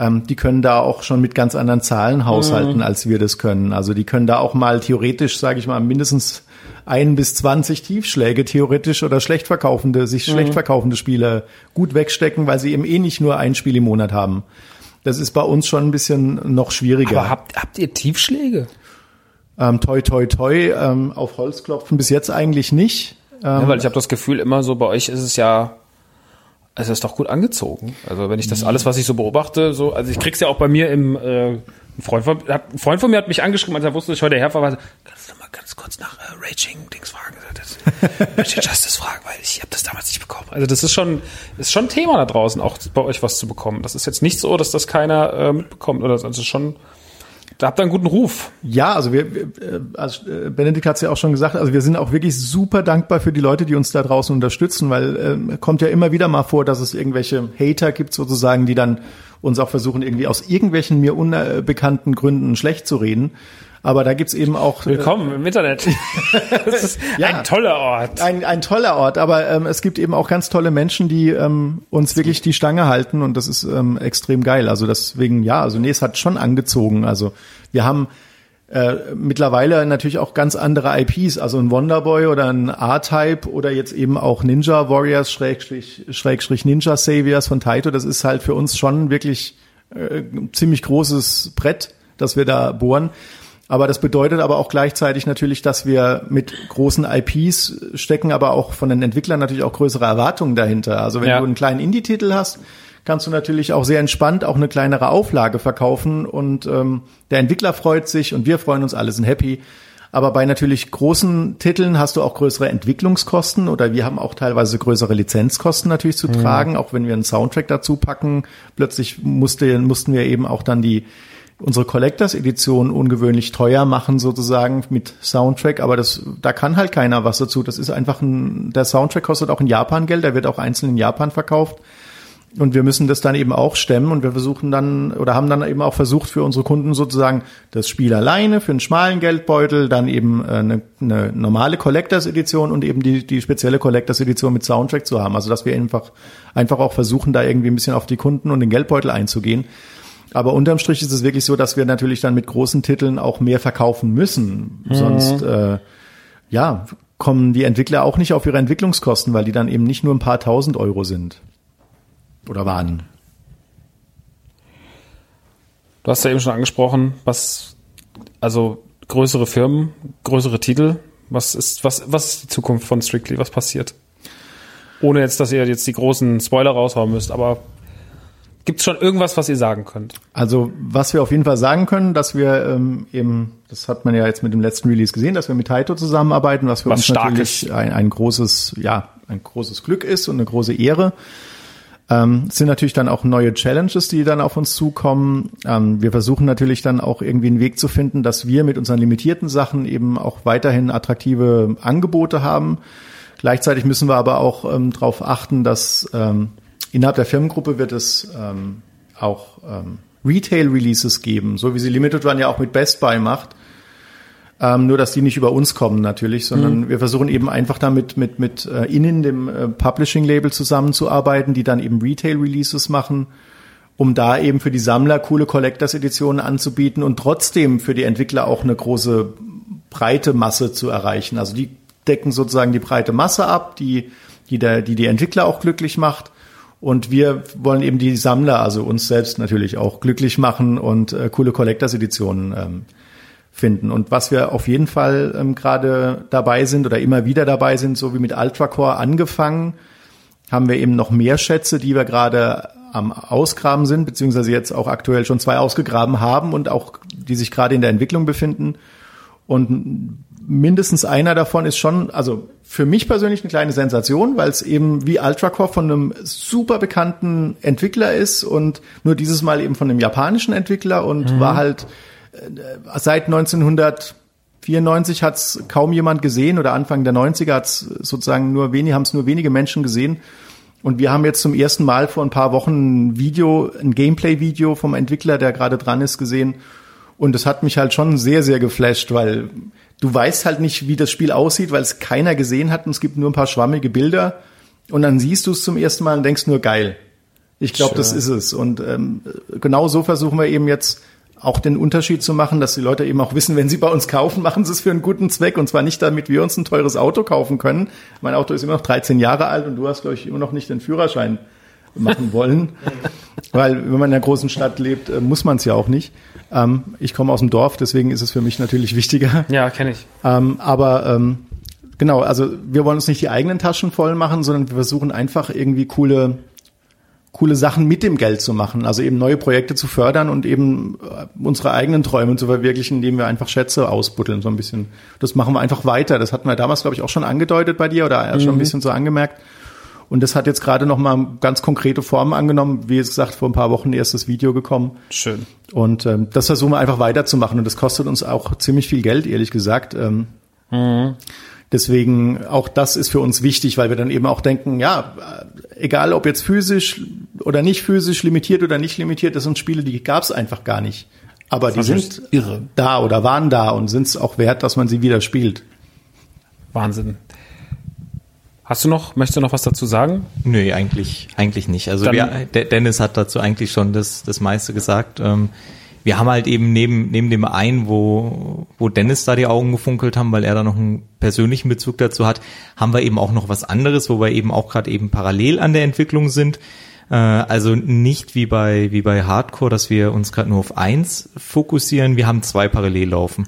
Ähm, die können da auch schon mit ganz anderen Zahlen haushalten, als wir das können. Also die können da auch mal theoretisch, sage ich mal, mindestens ein bis 20 Tiefschläge theoretisch oder schlecht verkaufende, sich schlecht verkaufende Spiele gut wegstecken, weil sie eben eh nicht nur ein Spiel im Monat haben. Das ist bei uns schon ein bisschen noch schwieriger. Aber habt, habt ihr Tiefschläge? Ähm, toi, toi, toi, ähm, auf Holz klopfen bis jetzt eigentlich nicht. Ähm, Ja, weil ich habe das Gefühl, immer so bei euch ist es ja, es ist doch gut angezogen. Also wenn ich das alles, was ich so beobachte, so, also ich krieg's ja auch bei mir im, äh, ein Freund von, hat, ein Freund von mir hat mich angeschrieben, als er wusste, dass ich heute herfahre, kannst du mal ganz kurz nach äh, Raging Dings fragen, das, Raging Justice fragen, weil ich habe das damals nicht bekommen. Also das ist schon, ist schon ein Thema da draußen, auch bei euch was zu bekommen. Das ist jetzt nicht so, dass das keiner äh, mitbekommt oder das ist schon, da habt ihr einen guten Ruf. Ja, also wir, äh, also äh, Benedikt hat es ja auch schon gesagt, also wir sind auch wirklich super dankbar für die Leute, die uns da draußen unterstützen, weil ähm, kommt ja immer wieder mal vor, dass es irgendwelche Hater gibt sozusagen, die dann uns auch versuchen, irgendwie aus irgendwelchen mir unbekannten Gründen schlecht zu reden. Aber da gibt's eben auch äh, Willkommen im Internet. das ist Ja. ein toller Ort. ein, ein toller Ort, aber ähm, es gibt eben auch ganz tolle Menschen, die ähm, uns wirklich die Stange halten und das ist ähm, extrem geil. Also deswegen, ja, also nee, es hat schon angezogen. Also wir haben äh, mittlerweile natürlich auch ganz andere IPs, also ein Wonderboy oder ein R-Type oder jetzt eben auch Ninja Warriors Schrägstrich, Schrägstrich Ninja Saviors von Taito. Das ist halt für uns schon wirklich äh, ein ziemlich großes Brett, das wir da bohren. Aber das bedeutet aber auch gleichzeitig natürlich, dass wir mit großen IPs stecken, aber auch von den Entwicklern natürlich auch größere Erwartungen dahinter. Also wenn Ja. du einen kleinen Indie-Titel hast, kannst du natürlich auch sehr entspannt auch eine kleinere Auflage verkaufen und ähm, der Entwickler freut sich und wir freuen uns, alle sind happy. Aber bei natürlich großen Titeln hast du auch größere Entwicklungskosten oder wir haben auch teilweise größere Lizenzkosten natürlich zu tragen, auch wenn wir einen Soundtrack dazu packen. Plötzlich musste, mussten wir eben auch dann die unsere Collectors Edition ungewöhnlich teuer machen sozusagen mit Soundtrack, aber das da kann halt keiner was dazu. Das ist einfach ein der Soundtrack kostet auch in Japan Geld, der wird auch einzeln in Japan verkauft. Und wir müssen das dann eben auch stemmen und wir versuchen dann oder haben dann eben auch versucht für unsere Kunden sozusagen das Spiel alleine für einen schmalen Geldbeutel, dann eben äh, eine, eine normale Collectors Edition und eben die, die spezielle Collectors Edition mit Soundtrack zu haben. Also dass wir einfach, einfach auch versuchen, da irgendwie ein bisschen auf die Kunden und den Geldbeutel einzugehen. Aber unterm Strich ist es wirklich so, dass wir natürlich dann mit großen Titeln auch mehr verkaufen müssen. Sonst, äh, ja, kommen die Entwickler auch nicht auf ihre Entwicklungskosten, weil die dann eben nicht nur ein paar tausend Euro sind. Oder waren. Du hast ja eben schon angesprochen, was, also größere Firmen, größere Titel, was ist, was, was ist die Zukunft von Strictly? Was passiert? Ohne jetzt, dass ihr jetzt die großen Spoiler raushauen müsst, aber gibt es schon irgendwas, was ihr sagen könnt? Also was wir auf jeden Fall sagen können, dass wir ähm, eben, das hat man ja jetzt mit dem letzten Release gesehen, dass wir mit Taito zusammenarbeiten, was für Was uns natürlich ein, ein großes, ja, ein großes Glück ist und eine große Ehre. Ähm, es sind natürlich dann auch neue Challenges, die dann auf uns zukommen. Ähm, wir versuchen natürlich dann auch irgendwie einen Weg zu finden, dass wir mit unseren limitierten Sachen eben auch weiterhin attraktive Angebote haben. Gleichzeitig müssen wir aber auch ähm, darauf achten, dass ähm, innerhalb der Firmengruppe wird es ähm, auch ähm, Retail-Releases geben, so wie sie Limited Run ja auch mit Best Buy macht. Ähm, nur, dass die nicht über uns kommen natürlich, sondern Mhm. wir versuchen eben einfach damit mit, mit äh, Innen, dem äh, Publishing-Label zusammenzuarbeiten, die dann eben Retail-Releases machen, um da eben für die Sammler coole Collectors-Editionen anzubieten und trotzdem für die Entwickler auch eine große breite Masse zu erreichen. Also die decken sozusagen die breite Masse ab, die die, der, die, die Entwickler auch glücklich macht. Und wir wollen eben die Sammler, also uns selbst natürlich auch glücklich machen und äh, coole Collectors-Editionen ähm, finden. Und was wir auf jeden Fall ähm, gerade dabei sind oder immer wieder dabei sind, so wie mit Ultracore angefangen, haben wir eben noch mehr Schätze, die wir gerade am Ausgraben sind, beziehungsweise jetzt auch aktuell schon zwei ausgegraben haben und auch die sich gerade in der Entwicklung befinden. Und mindestens einer davon ist schon, also für mich persönlich eine kleine Sensation, weil es eben wie Ultracore von einem super bekannten Entwickler ist und nur dieses Mal eben von einem japanischen Entwickler und war halt äh, seit 1994 hat es kaum jemand gesehen oder Anfang der 90er hat es sozusagen nur wenige, haben es nur wenige Menschen gesehen. Und wir haben jetzt zum ersten Mal vor ein paar Wochen ein Video, ein Gameplay-Video vom Entwickler, der gerade dran ist, gesehen. Und das hat mich halt schon sehr, sehr geflasht, weil du weißt halt nicht, wie das Spiel aussieht, weil es keiner gesehen hat und es gibt nur ein paar schwammige Bilder. Und dann siehst du es zum ersten Mal und denkst nur geil. Ich glaube, das ist es. Und ähm, genau so versuchen wir eben jetzt auch den Unterschied zu machen, dass die Leute eben auch wissen, wenn sie bei uns kaufen, machen sie es für einen guten Zweck und zwar nicht damit wir uns ein teures Auto kaufen können. Mein Auto ist immer noch 13 Jahre alt und du hast, glaube ich, immer noch nicht den Führerschein machen wollen. Weil wenn man in einer großen Stadt lebt, äh, muss man es ja auch nicht. Ähm, ich komme aus dem Dorf, deswegen ist es für mich natürlich wichtiger. Ja, kenne ich. Ähm, aber ähm, genau, also wir wollen uns nicht die eigenen Taschen voll machen, sondern wir versuchen einfach irgendwie coole coole Sachen mit dem Geld zu machen, also eben neue Projekte zu fördern und eben äh, unsere eigenen Träume zu verwirklichen, indem wir einfach Schätze ausbuddeln so ein bisschen. Das machen wir einfach weiter. Das hatten wir damals, glaube ich, auch schon angedeutet bei dir oder schon ein bisschen so angemerkt. Und das hat jetzt gerade noch mal ganz konkrete Formen angenommen. Wie gesagt, vor ein paar Wochen erst das Video gekommen. Schön. Und ähm, das versuchen wir einfach weiterzumachen. Und das kostet uns auch ziemlich viel Geld, ehrlich gesagt. Ähm, Deswegen auch das ist für uns wichtig, weil wir dann eben auch denken, ja, äh, egal ob jetzt physisch oder nicht physisch, limitiert oder nicht limitiert, das sind Spiele, die gab es einfach gar nicht. Aber die sind irre. da oder waren da und sind es auch wert, dass man sie wieder spielt. Wahnsinn. Hast du noch, möchtest du noch was dazu sagen? Nö, eigentlich, eigentlich nicht. Also Dann- wir, De- Dennis hat dazu eigentlich schon das, das meiste gesagt. Ähm, wir haben halt eben neben, neben dem einen, wo, wo Dennis da die Augen gefunkelt haben, weil er da noch einen persönlichen Bezug dazu hat, haben wir eben auch noch was anderes, wo wir eben auch gerade eben parallel an der Entwicklung sind. Äh, also nicht wie bei, wie bei Hardcore, dass wir uns gerade nur auf eins fokussieren. Wir haben zwei parallel laufen.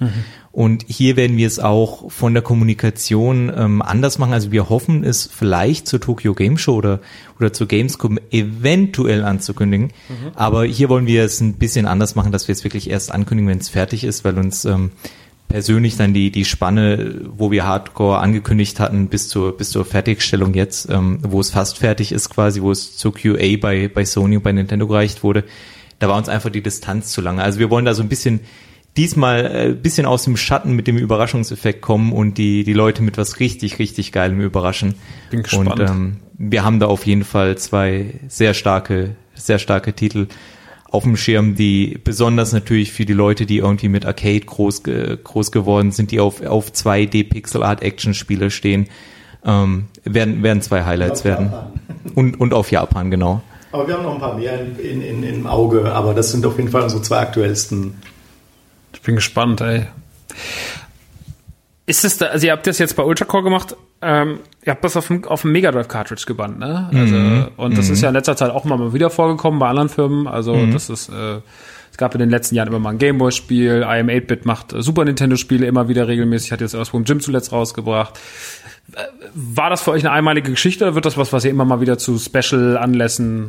Und hier werden wir es auch von der Kommunikation ähm, anders machen. Also wir hoffen es vielleicht zur Tokyo Game Show oder, oder zur Gamescom eventuell anzukündigen. Aber hier wollen wir es ein bisschen anders machen, dass wir es wirklich erst ankündigen, wenn es fertig ist, weil uns ähm, persönlich dann die, die Spanne, wo wir Hardcore angekündigt hatten, bis zur, bis zur Fertigstellung jetzt, ähm, wo es fast fertig ist quasi, wo es zur QA bei, bei Sony und bei Nintendo gereicht wurde, da war uns einfach die Distanz zu lange. Also wir wollen da so ein bisschen diesmal äh, ein bisschen aus dem Schatten mit dem Überraschungseffekt kommen und die, die Leute mit was richtig, richtig Geilem überraschen. Bin gespannt. Und ähm, wir haben da auf jeden Fall zwei sehr starke, sehr starke Titel auf dem Schirm, die besonders natürlich für die Leute, die irgendwie mit Arcade groß, groß geworden sind, die auf, auf 2D Pixel Art Action Spiele stehen, ähm, werden, werden zwei Highlights werden. Japan. Und, und auf Japan, genau. Aber wir haben noch ein paar mehr in, in, in, im Auge, aber das sind auf jeden Fall unsere zwei aktuellsten. Bin gespannt, ey. Ist es da, also ihr habt das jetzt bei Ultracore gemacht, ähm, ihr habt das auf dem, auf dem Mega Drive Cartridge gebannt, ne? Also, und das ist ja in letzter Zeit auch mal wieder vorgekommen bei anderen Firmen. Also das ist, äh, es gab in den letzten Jahren immer mal ein Gameboy-Spiel, IM 8-Bit macht äh, Super Nintendo-Spiele immer wieder regelmäßig, hat jetzt Earthworm im Jim zuletzt rausgebracht. Äh, War das für euch eine einmalige Geschichte oder wird das was, was ihr immer mal wieder zu Special-Anlässen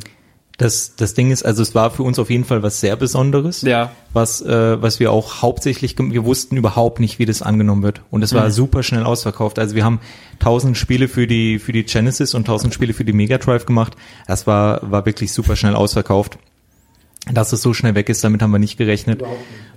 Das, das Ding ist, also es war für uns auf jeden Fall was sehr Besonderes. Ja. Was, äh, was wir auch hauptsächlich, wir wussten überhaupt nicht, wie das angenommen wird. Und es war super schnell ausverkauft. Also wir haben tausend Spiele für die, für die Genesis und tausend Spiele für die Mega Drive gemacht. Das war, war wirklich super schnell ausverkauft. Dass es so schnell weg ist, damit haben wir nicht gerechnet.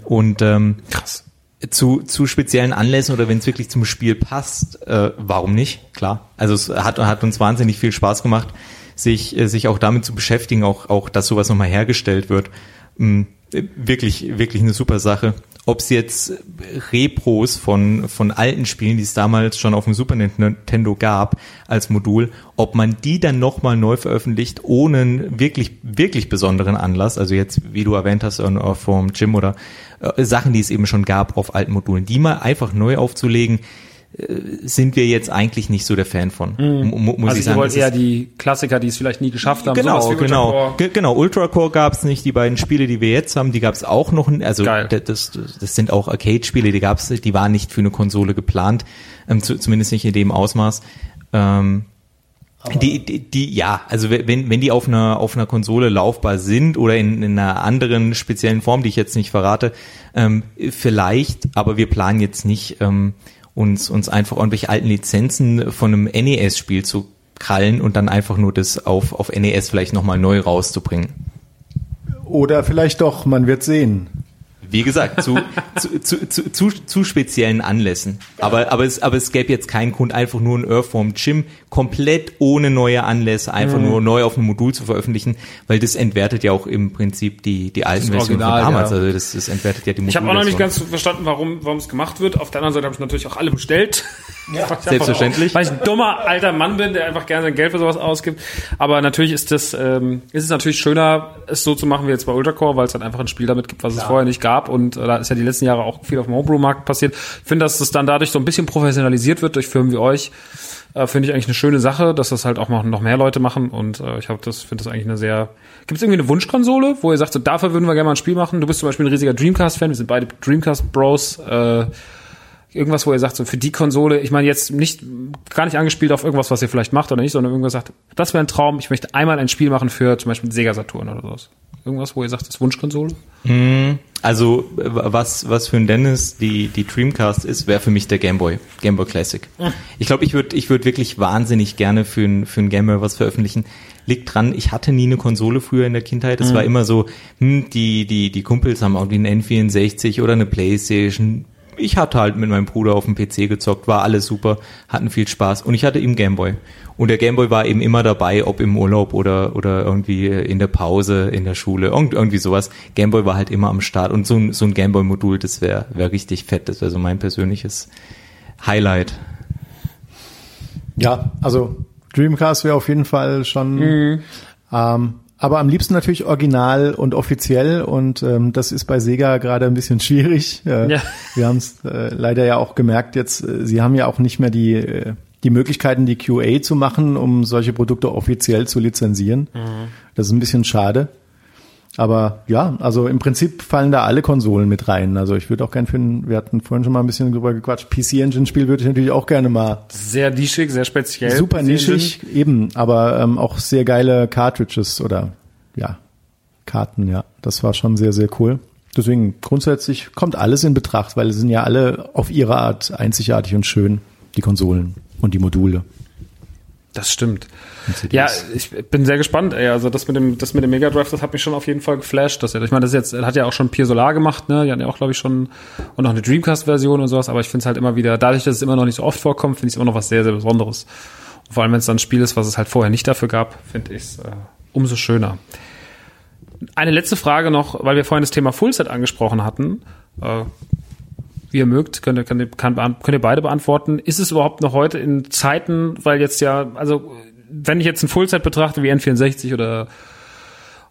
Und ähm, Krass. zu, zu speziellen Anlässen oder wenn es wirklich zum Spiel passt, äh, warum nicht? Klar. Also es hat, hat uns wahnsinnig viel Spaß gemacht, sich, äh, sich auch damit zu beschäftigen, auch, auch dass sowas nochmal hergestellt wird. Äh, wirklich, wirklich eine super Sache. Ob es jetzt Repros von, von alten Spielen, die es damals schon auf dem Super Nintendo gab, als Modul, ob man die dann nochmal neu veröffentlicht, ohne einen wirklich, wirklich besonderen Anlass, also jetzt, wie du erwähnt hast, vom Gym oder äh, Sachen, die es eben schon gab auf alten Modulen, die mal einfach neu aufzulegen, äh, sind wir jetzt eigentlich nicht so der Fan von, mhm. muss also ich sagen. Also eher die Klassiker, die es vielleicht nie geschafft haben. Genau, genau, Ultra genau. Ultra-Core gab es nicht. Die beiden Spiele, die wir jetzt haben, die gab es auch noch. Also Geil. Das, das sind auch Arcade-Spiele, die gab es, die waren nicht für eine Konsole geplant, ähm, zu, zumindest nicht in dem Ausmaß. Ähm, die, die, die, ja, also wenn, wenn die auf einer, auf einer Konsole laufbar sind oder in, in einer anderen speziellen Form, die ich jetzt nicht verrate, ähm, vielleicht, aber wir planen jetzt nicht, ähm, uns, uns einfach irgendwelche alten Lizenzen von einem NES-Spiel zu krallen und dann einfach nur das auf, auf NES vielleicht nochmal neu rauszubringen. Oder vielleicht doch, man wird sehen. Wie gesagt, zu, zu, zu, zu, zu, zu speziellen Anlässen. Aber, aber, es, aber es gäbe jetzt keinen Grund, einfach nur ein Earthworm Gym komplett ohne neue Anlässe, einfach mhm. nur neu auf einem Modul zu veröffentlichen, weil das entwertet ja auch im Prinzip die, die alten Versionen von damals. Ja. Also das, das entwertet ja die Module. Ich habe auch noch nicht ganz verstanden, warum, warum es gemacht wird. Auf der anderen Seite habe ich natürlich auch alle bestellt. Ja, selbstverständlich. Auch, weil ich ein dummer alter Mann bin, der einfach gerne sein Geld für sowas ausgibt. Aber natürlich ist das, ähm, ist es natürlich schöner, es so zu machen wie jetzt bei Ultracore, weil es halt einfach ein Spiel damit gibt, was es vorher nicht gab. Und äh, da ist ja die letzten Jahre auch viel auf dem Homebrew-Markt passiert. Ich finde, dass das dann dadurch so ein bisschen professionalisiert wird durch Firmen wie euch. Äh, finde ich eigentlich eine schöne Sache, dass das halt auch noch mehr Leute machen. Und äh, ich das, finde das eigentlich eine sehr. Gibt es irgendwie eine Wunschkonsole, wo ihr sagt, so, dafür würden wir gerne mal ein Spiel machen? Du bist zum Beispiel ein riesiger Dreamcast-Fan, wir sind beide Dreamcast-Bros. Äh, irgendwas, wo ihr sagt, so für die Konsole, ich meine jetzt nicht, gar nicht angespielt auf irgendwas, was ihr vielleicht macht oder nicht, sondern irgendwas sagt, das wäre ein Traum, ich möchte einmal ein Spiel machen für zum Beispiel Sega Saturn oder sowas. Irgendwas, wo ihr sagt, das ist Wunschkonsole? Mhm. Also was was für ein Dennis die die Dreamcast ist, wäre für mich der Game Boy, Game Boy Classic. Ich glaube, ich würde ich würde wirklich wahnsinnig gerne für ein für ein Game Boy was veröffentlichen. Liegt dran, ich hatte nie eine Konsole früher in der Kindheit. Es mhm. war immer so, hm, die die die Kumpels haben irgendwie einen N64 oder eine PlayStation ich hatte halt mit meinem Bruder auf dem PC gezockt, war alles super, hatten viel Spaß und ich hatte eben Gameboy. Und der Gameboy war eben immer dabei, ob im Urlaub oder, oder irgendwie in der Pause, in der Schule, irgendwie sowas. Gameboy war halt immer am Start und so ein, so ein Gameboy-Modul, das wäre wär richtig fett, das wäre so mein persönliches Highlight. Ja, also Dreamcast wäre auf jeden Fall schon mhm. ähm, aber am liebsten natürlich original und offiziell und ähm, das ist bei Sega gerade ein bisschen schwierig. Äh, ja. Wir haben es äh, leider ja auch gemerkt jetzt, äh, sie haben ja auch nicht mehr die, äh, die Möglichkeiten, die QA zu machen, um solche Produkte offiziell zu lizenzieren. Mhm. Das ist ein bisschen schade. Aber ja, also im Prinzip fallen da alle Konsolen mit rein. Also ich würde auch gerne finden, wir hatten vorhin schon mal ein bisschen drüber gequatscht, PC Engine Spiel würde ich natürlich auch gerne mal. Sehr nischig, sehr speziell. Super nischig, eben, aber ähm, auch sehr geile Cartridges oder ja, Karten, ja. Das war schon sehr, sehr cool. Deswegen grundsätzlich kommt alles in Betracht, weil es sind ja alle auf ihre Art einzigartig und schön, die Konsolen und die Module. Das stimmt. Ja, ich bin sehr gespannt. Ey. Also das mit dem, das mit dem Mega Drive, das hat mich schon auf jeden Fall geflasht. Dass er, ich meine, das ist jetzt hat ja auch schon Pier Solar gemacht, ne? Die hatten ja auch, glaube ich, schon und noch eine Dreamcast-Version und sowas. Aber ich finde es halt immer wieder, dadurch, dass es immer noch nicht so oft vorkommt, finde ich es immer noch was sehr, sehr Besonderes. Und vor allem, wenn es dann ein Spiel ist, was es halt vorher nicht dafür gab, finde ich es äh, umso schöner. Eine letzte Frage noch, weil wir vorhin das Thema Fullset angesprochen hatten. Äh, wie ihr mögt, könnt ihr, könnt, kann, könnt ihr beide beantworten. Ist es überhaupt noch heute in Zeiten, weil jetzt ja, also wenn ich jetzt ein Fullset betrachte wie N64 oder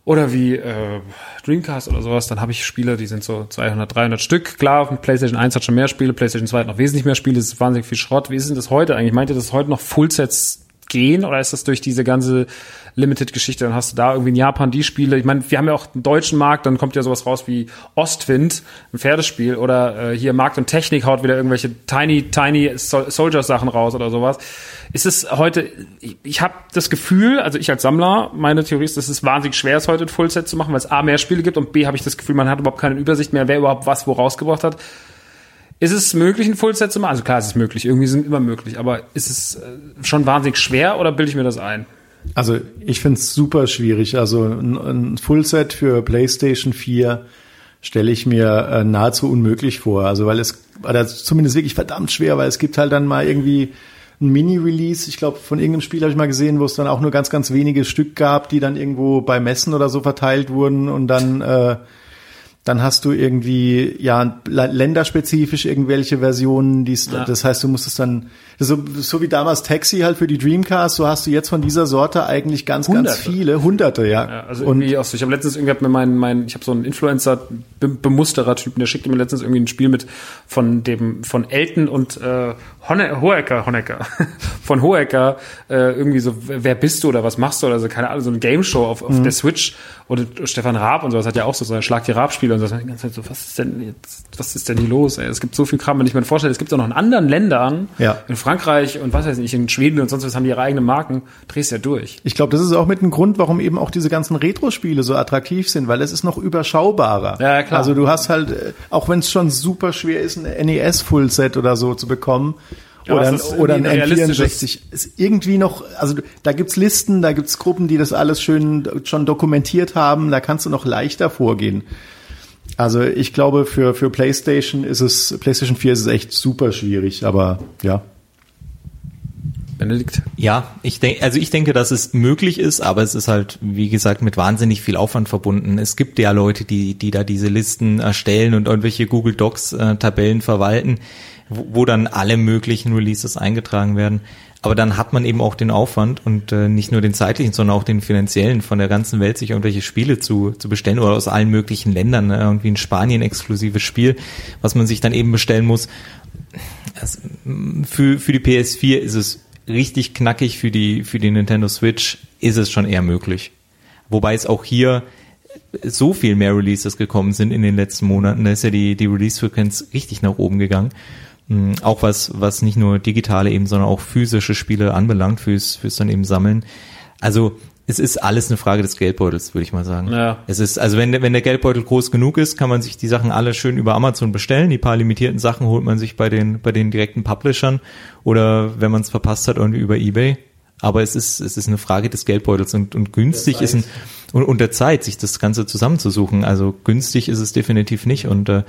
oder wie äh, Dreamcast oder sowas, dann habe ich Spiele, die sind so 200, 300 Stück. Klar, PlayStation 1 hat schon mehr Spiele, PlayStation 2 hat noch wesentlich mehr Spiele, das ist wahnsinnig viel Schrott. Wie ist denn das heute eigentlich? Meint ihr, dass heute noch Fullsets gehen oder ist das durch diese ganze Limited-Geschichte, dann hast du da irgendwie in Japan die Spiele. Ich meine, wir haben ja auch einen deutschen Markt, dann kommt ja sowas raus wie Ostwind, ein Pferdespiel, oder äh, hier Markt und Technik haut wieder irgendwelche Tiny, Tiny Soldiers-Sachen raus oder sowas. Ist es heute, ich, ich habe das Gefühl, also ich als Sammler, meine Theorie ist, dass es wahnsinnig schwer ist, heute ein Fullset zu machen, weil es A, mehr Spiele gibt und B, habe ich das Gefühl, man hat überhaupt keine Übersicht mehr, wer überhaupt was wo rausgebracht hat. Ist es möglich, ein Fullset zu machen? Also klar, es ist möglich, irgendwie sind immer möglich, aber ist es äh, schon wahnsinnig schwer oder bilde ich mir das ein? Also ich finde es super schwierig. Also ein, ein Fullset für PlayStation 4 stelle ich mir äh, nahezu unmöglich vor. Also weil es, oder zumindest wirklich verdammt schwer, weil es gibt halt dann mal irgendwie ein Mini-Release, ich glaube, von irgendeinem Spiel habe ich mal gesehen, wo es dann auch nur ganz, ganz wenige Stück gab, die dann irgendwo bei Messen oder so verteilt wurden und dann äh, Dann hast du irgendwie, ja, länderspezifisch irgendwelche Versionen, die das heißt, du musst es dann, so, so wie damals Taxi halt für die Dreamcast, so hast du jetzt von dieser Sorte eigentlich ganz, Hunderte. ganz viele, hunderte, ja. Ja, also Und irgendwie auch so, ich habe letztens irgendwie hab mir meinen, mein, ich habe so einen Influencer-Bemusterer-Typen, der schickte mir letztens irgendwie ein Spiel mit von dem, von Elton und äh, Honne, Hohecker, Honecker, von Hohecker, äh, irgendwie so, wer bist du oder was machst du oder so, keine Ahnung, so eine Game-Show auf, auf der Switch und Stefan Raab und sowas hat ja auch so, so ein Schlag die Raab-Spiel und so, die ganze Zeit so, was ist denn jetzt, was ist denn hier los, ey? Es gibt so viel Kram, wenn ich mir vorstelle, es gibt auch noch in anderen Ländern, Ja. in Frankreich und was weiß ich, in Schweden und sonst was haben die ihre eigenen Marken, drehst ja durch. Ich glaube, das ist auch mit ein Grund, warum eben auch diese ganzen Retro-Spiele so attraktiv sind, weil es ist noch überschaubarer. Ja, klar. Also du hast halt, äh, auch wenn es schon super schwer ist, ein NES-Fullset oder so zu bekommen, Ja, oder, ein, oder ein irgendwie ein realistisches- N64, ist irgendwie noch, also da gibt's Listen, da gibt's Gruppen, die das alles schön schon dokumentiert haben, da kannst du noch leichter vorgehen. Also ich glaube, für, für PlayStation ist es, PlayStation 4 ist es echt super schwierig, aber ja. Benedikt. Ja, ich denke, also ich denke, dass es möglich ist, aber es ist halt, wie gesagt, mit wahnsinnig viel Aufwand verbunden. Es gibt ja Leute, die, die da diese Listen erstellen und irgendwelche Google Docs äh, Tabellen verwalten, wo, wo dann alle möglichen Releases eingetragen werden. Aber dann hat man eben auch den Aufwand und äh, nicht nur den zeitlichen, sondern auch den finanziellen von der ganzen Welt, sich irgendwelche Spiele zu, zu bestellen oder aus allen möglichen Ländern, ne? irgendwie ein Spanien exklusives Spiel, was man sich dann eben bestellen muss. Also, für, für die PS4 ist es richtig knackig, für die, für die Nintendo Switch ist es schon eher möglich. Wobei es auch hier so viel mehr Releases gekommen sind in den letzten Monaten, da ist ja die, die Release-Frequenz richtig nach oben gegangen. Mm, Auch was, was nicht nur digitale eben, sondern auch physische Spiele anbelangt, fürs, fürs dann eben Sammeln. Also, es ist alles eine Frage des Geldbeutels, würde ich mal sagen. Ja. Es ist, also wenn, der- wenn der Geldbeutel groß genug ist, kann man sich die Sachen alle schön über Amazon bestellen. Die paar limitierten Sachen holt man sich bei den, bei den direkten Publishern oder wenn man es verpasst hat, irgendwie über Ebay. Aber es ist, es ist eine Frage des Geldbeutels und, und günstig ist ein, und, und der Zeit, sich das Ganze zusammenzusuchen. Also günstig ist es definitiv nicht und äh,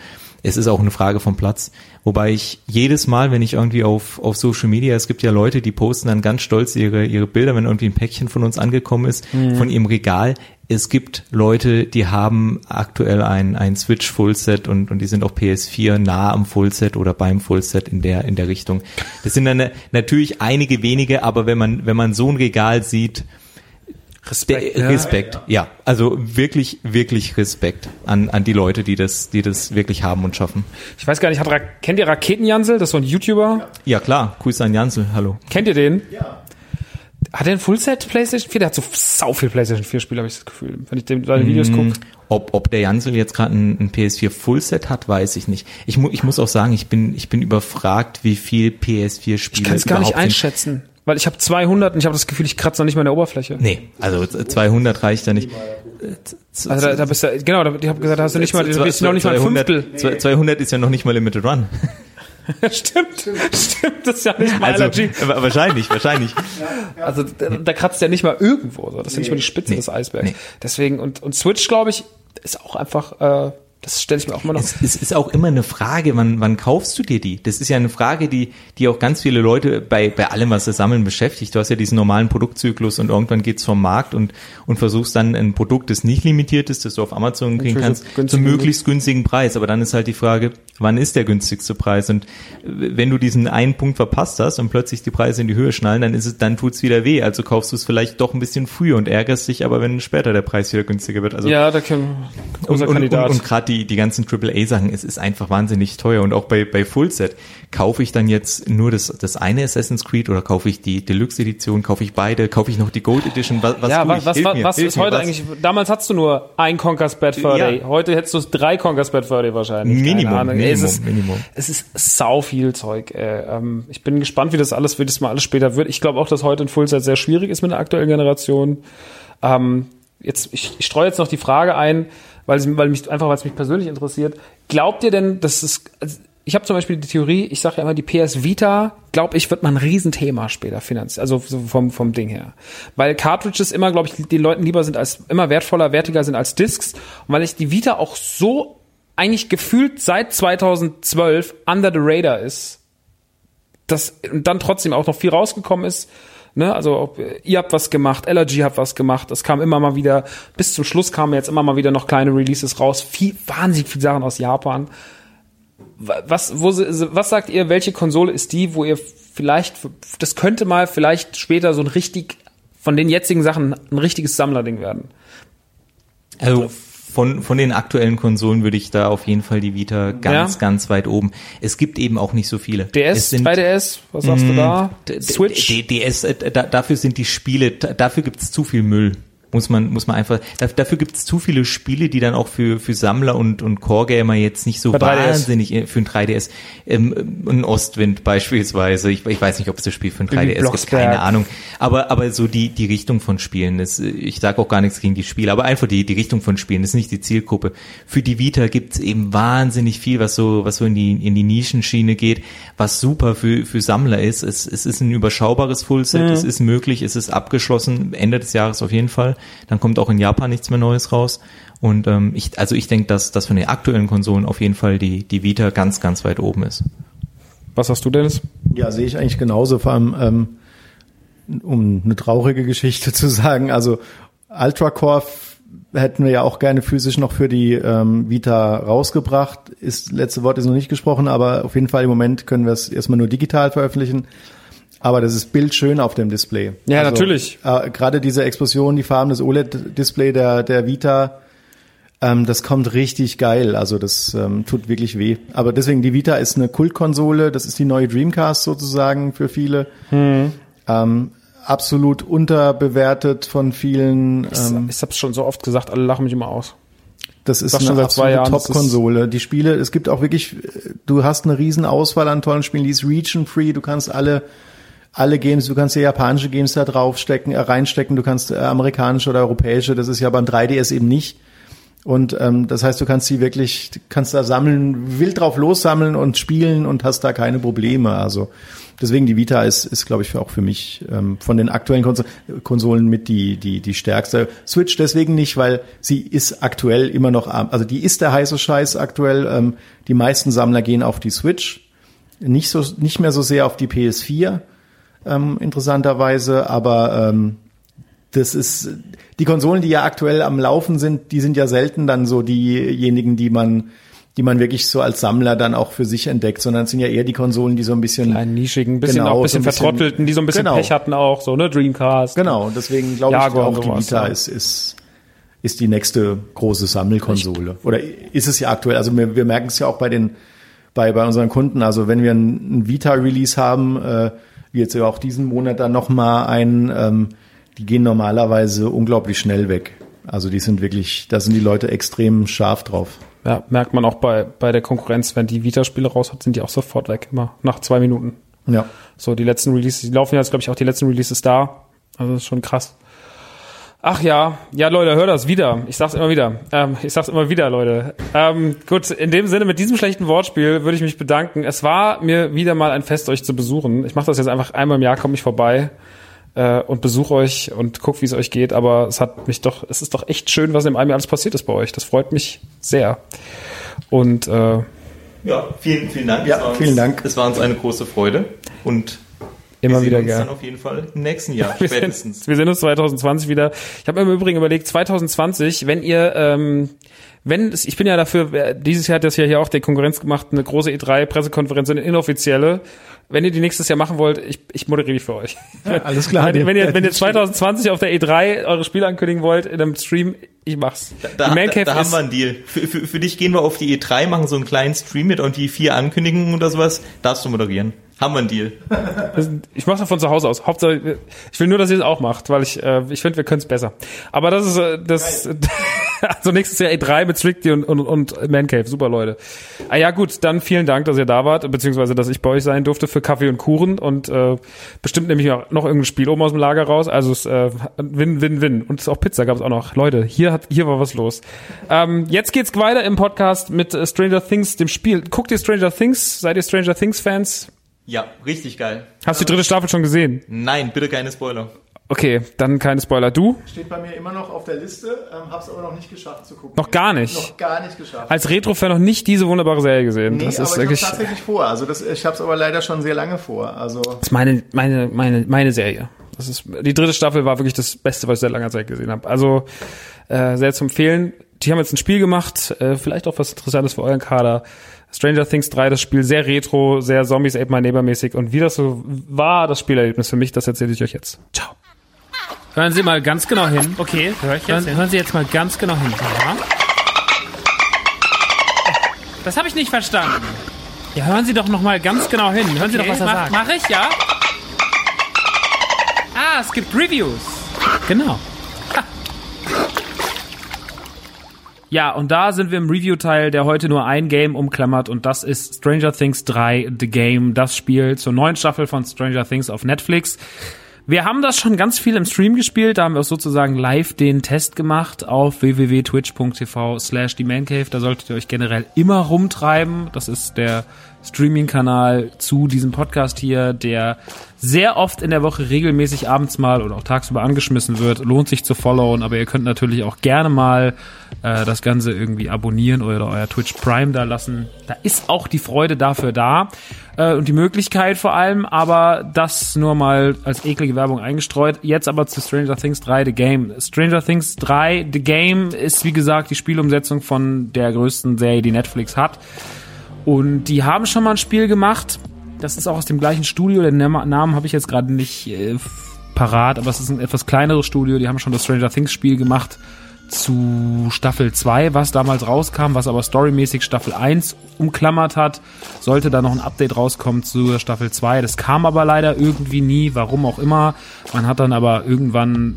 es ist auch eine Frage vom Platz. Wobei ich jedes Mal, wenn ich irgendwie auf, auf Social Media, es gibt ja Leute, die posten dann ganz stolz ihre, ihre Bilder, wenn irgendwie ein Päckchen von uns angekommen ist, von ihrem Regal. Es gibt Leute, die haben aktuell ein, ein Switch Fullset und, und die sind auch PS4 nah am Fullset oder beim Fullset in der, in der Richtung. Das sind dann äh, natürlich einige wenige, aber wenn man, wenn man so ein Regal sieht, Respekt. der, Respekt, ja. Also wirklich, wirklich Respekt an, an die Leute, die das, die das wirklich haben und schaffen. Ich weiß gar nicht, hat Ra kennt ihr Raketenjansel? Das ist so ein YouTuber. Ja klar, Grüße an Jansel, hallo. Kennt ihr den? Ja. Hat er ein Fullset PlayStation 4? Der hat so sau viel PlayStation 4 Spiele, habe ich das Gefühl. Wenn ich dem seine Videos gucke. Ob, ob der Jansel jetzt gerade ein, ein PS4 Fullset hat, weiß ich nicht. Ich, mu ich muss auch sagen, ich bin, ich bin überfragt, wie viel PS4-Spiele Ich kann es gar nicht einschätzen. Weil ich habe 200 und ich habe das Gefühl, ich kratze noch nicht mal an der Oberfläche. Nee, also 200 reicht ja nicht. Also da, da bist du, genau, da, ich habe gesagt, da hast du nicht mal, du bist noch nicht mal ein 200 Fünftel. 200 ist ja noch nicht mal Limited Run. stimmt, stimmt, das ist ja nicht mal Also Allergy. wa- wahrscheinlich, wahrscheinlich. Also da, da kratzt ja nicht mal irgendwo so. Das ist ja nicht mal die Spitze Nee. des Eisbergs. Nee. Deswegen, und, und Switch, glaube ich, ist auch einfach, äh, das stelle ich mir auch immer noch. Es, es ist auch immer eine Frage, wann, wann kaufst du dir die? Das ist ja eine Frage, die, die auch ganz viele Leute bei, bei allem, was sie sammeln, beschäftigt. Du hast ja diesen normalen Produktzyklus und irgendwann geht's vom Markt und, und versuchst dann ein Produkt, das nicht limitiert ist, das du auf Amazon kriegen kannst, zum möglichst günstigen Preis. Aber dann ist halt die Frage, wann ist der günstigste Preis? Und wenn du diesen einen Punkt verpasst hast und plötzlich die Preise in die Höhe schnallen, dann ist es, dann tut's wieder weh. Also kaufst du es vielleicht doch ein bisschen früher und ärgerst dich aber, wenn später der Preis wieder günstiger wird. Also ja, da können und, unser und, Kandidat. und, und gerade die, die ganzen AAA-Sachen, es ist einfach wahnsinnig teuer. Und auch bei, bei Fullset, kaufe ich dann jetzt nur das, das eine Assassin's Creed oder kaufe ich die Deluxe-Edition, kaufe ich beide, kaufe ich noch die Gold Edition? Was, was ja, was, was, mir, was ist mir, heute was? eigentlich? Damals hattest du nur ein Conker's Bad Fur Day. Ja. Heute hättest du drei Conker's Bad Fur Day wahrscheinlich. Minimum, Minimum, es ist, Minimum. Es ist sau viel Zeug. Ähm, ich bin gespannt, wie das alles, wie das mal alles später wird. Ich glaube auch, dass heute ein Fullset sehr schwierig ist mit der aktuellen Generation. Ähm, jetzt, ich, ich streue jetzt noch die Frage ein, weil, es, weil mich einfach, weil es mich persönlich interessiert. Glaubt ihr denn, dass es also ich habe zum Beispiel die Theorie, ich sage ja immer, die PS Vita, glaube ich, wird mal ein Riesenthema später finanziell, also so vom, vom Ding her. Weil Cartridges immer, glaube ich, den Leuten lieber sind als, immer wertvoller, wertiger sind als Discs. Und weil ich die Vita auch so eigentlich gefühlt seit 2012 under the radar ist, das dann trotzdem auch noch viel rausgekommen ist. Ne, also ob, ihr habt was gemacht, LRG hat was gemacht, es kam immer mal wieder, bis zum Schluss kamen jetzt immer mal wieder noch kleine Releases raus, viel, wahnsinnig viele Sachen aus Japan. Was, wo, was sagt ihr, welche Konsole ist die, wo ihr vielleicht, das könnte mal vielleicht später so ein richtig, von den jetzigen Sachen ein richtiges Sammlerding werden? Also von, von den aktuellen Konsolen würde ich da auf jeden Fall die Vita ganz, Ja. ganz weit oben. Es gibt eben auch nicht so viele. DS, sind, 3DS, was sagst du da? D- D- Switch? D- DS, äh, da, dafür sind die Spiele, da- dafür gibt's zu viel Müll. Muss man, muss man einfach, da- dafür gibt's zu viele Spiele, die dann auch für, für Sammler und, und Core-Gamer jetzt nicht so Bei 3DS. wahnsinnig äh, für ein 3DS. Ähm, ein Ostwind beispielsweise. Ich, ich weiß nicht, ob es das Spiel für ein Irgendwie 3DS gibt, keine Ahnung. Aber, aber so die, die Richtung von Spielen, das, äh, ich sage auch gar nichts gegen die Spiele, aber einfach die, die Richtung von Spielen, das ist nicht die Zielgruppe. Für die Vita gibt's eben wahnsinnig viel, was so, was so in die, in die Nischenschiene geht, was super für, für Sammler ist. Es, es ist ein überschaubares Fullset, Mhm. es ist möglich, es ist abgeschlossen, Ende des Jahres auf jeden Fall. Dann kommt auch in Japan nichts mehr Neues raus. Und ähm, ich, also ich denke, dass, dass von den aktuellen Konsolen auf jeden Fall die, die Vita ganz, ganz weit oben ist. Was hast du, Dennis? Ja, sehe ich eigentlich genauso. Vor allem, ähm, um eine traurige Geschichte zu sagen, also Ultracore f- hätten wir ja auch gerne physisch noch für die ähm, Vita rausgebracht. Ist letzte Wort ist noch nicht gesprochen, aber auf jeden Fall im Moment können wir es erstmal nur digital veröffentlichen. Aber das ist bildschön auf dem Display. Ja, natürlich. Äh, Gerade diese Explosion, die Farben des OLED-Display der, der Vita, ähm, das kommt richtig geil. Also das ähm, tut wirklich weh. Aber deswegen, die Vita ist eine Kultkonsole. Das ist die neue Dreamcast sozusagen für viele. Ähm, absolut unterbewertet von vielen. Ähm, ich hab's schon so oft gesagt, alle lachen mich immer aus. das ist eine absolute das ist- Top-Konsole. Die Spiele, es gibt auch wirklich, äh, du hast eine riesen Auswahl an tollen Spielen. Die ist region-free. Du kannst alle alle Games, du kannst ja japanische Games da draufstecken, äh, reinstecken, du kannst äh, amerikanische oder europäische, das ist ja beim 3DS eben nicht. Und ähm, das heißt, du kannst sie wirklich, kannst da sammeln, wild drauf lossammeln und spielen und hast da keine Probleme. Also deswegen die Vita ist, ist glaube ich, auch für mich ähm, von den aktuellen Konso Konsolen mit die, die, die stärkste. Switch deswegen nicht, weil sie ist aktuell immer noch, also die ist der heiße Scheiß aktuell. Ähm, die meisten Sammler gehen auf die Switch, nicht so, nicht mehr so sehr auf die PS4 ähm, interessanterweise, aber ähm, das ist die Konsolen, die ja aktuell am Laufen sind, die sind ja selten dann so diejenigen, die man, die man wirklich so als Sammler dann auch für sich entdeckt, sondern es sind ja eher die Konsolen, die so ein bisschen Einen nischigen, bisschen Genau, auch ein bisschen so ein bisschen- vertrottelten, die so ein bisschen Genau. Pech hatten auch, so, ne, Dreamcast. Genau, deswegen glaube ich auch, die Vita ja. ist, ist, ist die nächste große Sammelkonsole. Oder ist es ja aktuell. Also wir, wir merken es ja auch bei den, bei, bei unseren Kunden. Also wenn wir ein, ein Vita-Release haben, äh, wie jetzt ja auch diesen Monat dann nochmal ein, ähm, die gehen normalerweise unglaublich schnell weg. Also die sind wirklich, da sind die Leute extrem scharf drauf. Ja, merkt man auch bei, bei der Konkurrenz, wenn die Vita-Spiele raus hat, sind die auch sofort weg, immer nach zwei Minuten. Ja. So, die letzten Releases, die laufen jetzt, glaube ich, auch die letzten Releases da. Also das ist schon krass. Ach ja, ja Leute, hör das wieder. Ich sag's immer wieder. Ähm, ich sag's immer wieder, Leute. Ähm, gut, in dem Sinne, mit diesem schlechten Wortspiel würde ich mich bedanken. Es war mir wieder mal ein Fest, euch zu besuchen. Ich mache das jetzt einfach einmal im Jahr, komme ich vorbei äh, und besuche euch und guck, wie es euch geht. Aber es hat mich doch, es ist doch echt schön, was in einem Jahr alles passiert ist bei euch. Das freut mich sehr. Und äh, Ja, vielen, vielen Dank. Ja, Es war uns, vielen Dank. Es war uns eine große Freude und immer wir sehen wieder uns gerne. dann auf jeden Fall im nächsten Jahr Wir spätestens. sehen, wir sehen uns 2020 wieder. Ich habe mir im Übrigen überlegt, 2020, wenn ihr, ähm, wenn es, ich bin ja dafür, äh, dieses Jahr hat das ja hier auch die Konkurrenz gemacht, eine große E3-Pressekonferenz, eine inoffizielle. Wenn ihr die nächstes Jahr machen wollt, ich, ich moderiere die für euch. alles klar. Wenn, wenn, ihr, wenn ihr 2020 auf der E3 eure Spiele ankündigen wollt, in einem Stream, ich mach's. Da, Man da, Cave da haben wir einen Deal. Für, für, für dich gehen wir auf die E3, machen so einen kleinen Stream mit und die vier Ankündigungen oder sowas, darfst du moderieren. Haben wir einen Deal. Ich mache das von zu Hause aus. Hauptsache, ich will nur, dass ihr es auch macht, weil ich, äh, ich finde, wir können es besser. Aber das ist äh, das. also nächstes Jahr E3 mit Strictly und, und, und Man Cave. Super Leute. Ah ja gut, dann vielen Dank, dass ihr da wart, beziehungsweise dass ich bei euch sein durfte für Kaffee und Kuchen und äh, bestimmt nehme ich auch noch irgendein Spiel oben aus dem Lager raus. Also es äh, Win, Win, Win. Und auch Pizza gab es auch noch. Leute, hier hat hier war was los. Ähm, jetzt geht's weiter im Podcast mit äh, Stranger Things, dem Spiel. Guckt ihr Stranger Things? Seid ihr Stranger Things Fans? Ja, richtig geil. Hast du die dritte Staffel schon gesehen? Nein, bitte keine Spoiler. Okay, dann keine Spoiler. Du? Steht bei mir immer noch auf der Liste, ähm, hab's aber noch nicht geschafft zu gucken. Noch gar nicht. Noch gar nicht geschafft. Als Retro-Fan noch nicht diese wunderbare Serie gesehen. nee, das aber ist ich wirklich hab's tatsächlich vor. Also das, ich hab's aber leider schon sehr lange vor. Also das ist meine, meine, meine, meine Serie. Das ist, die dritte Staffel war wirklich das Beste, was ich seit langer Zeit gesehen habe. Also äh, sehr zu empfehlen. Die haben jetzt ein Spiel gemacht, äh, vielleicht auch was Interessantes für euren Kader. Stranger Things 3, das Spiel sehr retro, sehr Zombies Ate My Neighbor mäßig. Und wie das so war, das Spielerlebnis für mich, das erzähle ich euch jetzt. Ciao. Hören Sie mal ganz genau hin. Okay, höre ich Hören, jetzt. hin. hören Sie jetzt mal ganz genau hin. Ja. Das habe ich nicht verstanden. Ja, hören Sie doch noch mal ganz genau hin. Hören Sie doch, was er mach, sagt. Mach ich, ja? Ah, es gibt Reviews. Genau. Ja, und da sind wir im Review-Teil, der heute nur ein Game umklammert und das ist Stranger Things 3 The Game, das Spiel zur neuen Staffel von Stranger Things auf Netflix. Wir haben das schon ganz viel im Stream gespielt, da haben wir sozusagen live den Test gemacht auf www.twitch.tv slash themancave. Da solltet ihr euch generell immer rumtreiben. Das ist der Streaming-Kanal zu diesem Podcast hier, der sehr oft in der Woche regelmäßig abends mal oder auch tagsüber angeschmissen wird. Lohnt sich zu followen, aber ihr könnt natürlich auch gerne mal äh, das Ganze irgendwie abonnieren oder euer Twitch Prime da lassen. Da ist auch die Freude dafür da äh, und die Möglichkeit vor allem, aber das nur mal als eklige Werbung eingestreut. Jetzt aber zu Stranger Things 3 The Game. Stranger Things 3 The Game ist wie gesagt die Spielumsetzung von der größten Serie, die Netflix hat. Und die haben schon mal ein Spiel gemacht. Das ist auch aus dem gleichen Studio. Den Nam- Namen habe ich jetzt gerade nicht äh, parat, aber es ist ein etwas kleineres Studio. Die haben schon das Stranger Things Spiel gemacht zu Staffel 2, was damals rauskam, was aber storymäßig Staffel 1 umklammert hat. Sollte da noch ein Update rauskommen zu Staffel 2. Das kam aber leider irgendwie nie, warum auch immer. Man hat dann aber irgendwann,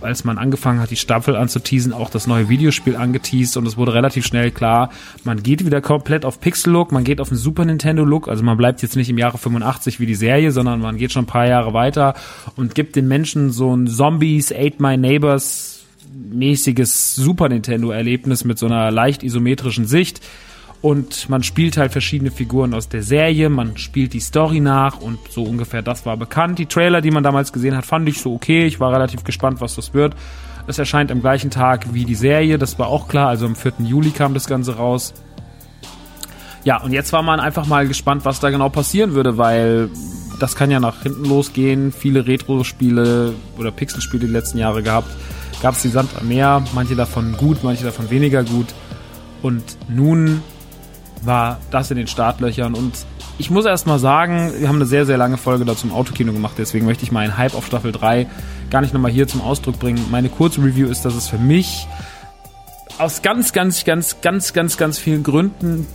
als man angefangen hat, die Staffel anzuteasen, auch das neue Videospiel angeteased und es wurde relativ schnell klar, man geht wieder komplett auf Pixel-Look, man geht auf den Super Nintendo-Look, also man bleibt jetzt nicht im Jahre 85 wie die Serie, sondern man geht schon ein paar Jahre weiter und gibt den Menschen so ein Zombies, Ate My Neighbors mäßiges Super Nintendo Erlebnis mit so einer leicht isometrischen Sicht und man spielt halt verschiedene Figuren aus der Serie, man spielt die Story nach und so ungefähr das war bekannt. Die Trailer, die man damals gesehen hat, fand ich so okay. Ich war relativ gespannt, was das wird. Es erscheint am gleichen Tag wie die Serie, das war auch klar, also am 4. Juli kam das Ganze raus. Ja, und jetzt war man einfach mal gespannt, was da genau passieren würde, weil das kann ja nach hinten losgehen. Viele Retro-Spiele oder Pixel-Spiele die letzten Jahre gehabt. Gab es die Sand am Meer, manche davon gut, manche davon weniger gut. Und nun war das in den Startlöchern und ich muss erst mal sagen, wir haben eine sehr, sehr lange Folge dazu im Autokino gemacht, deswegen möchte ich meinen Hype auf Staffel 3 gar nicht nochmal hier zum Ausdruck bringen. Meine kurze Review ist, dass es für mich aus ganz, ganz, ganz, ganz, ganz, ganz vielen Gründen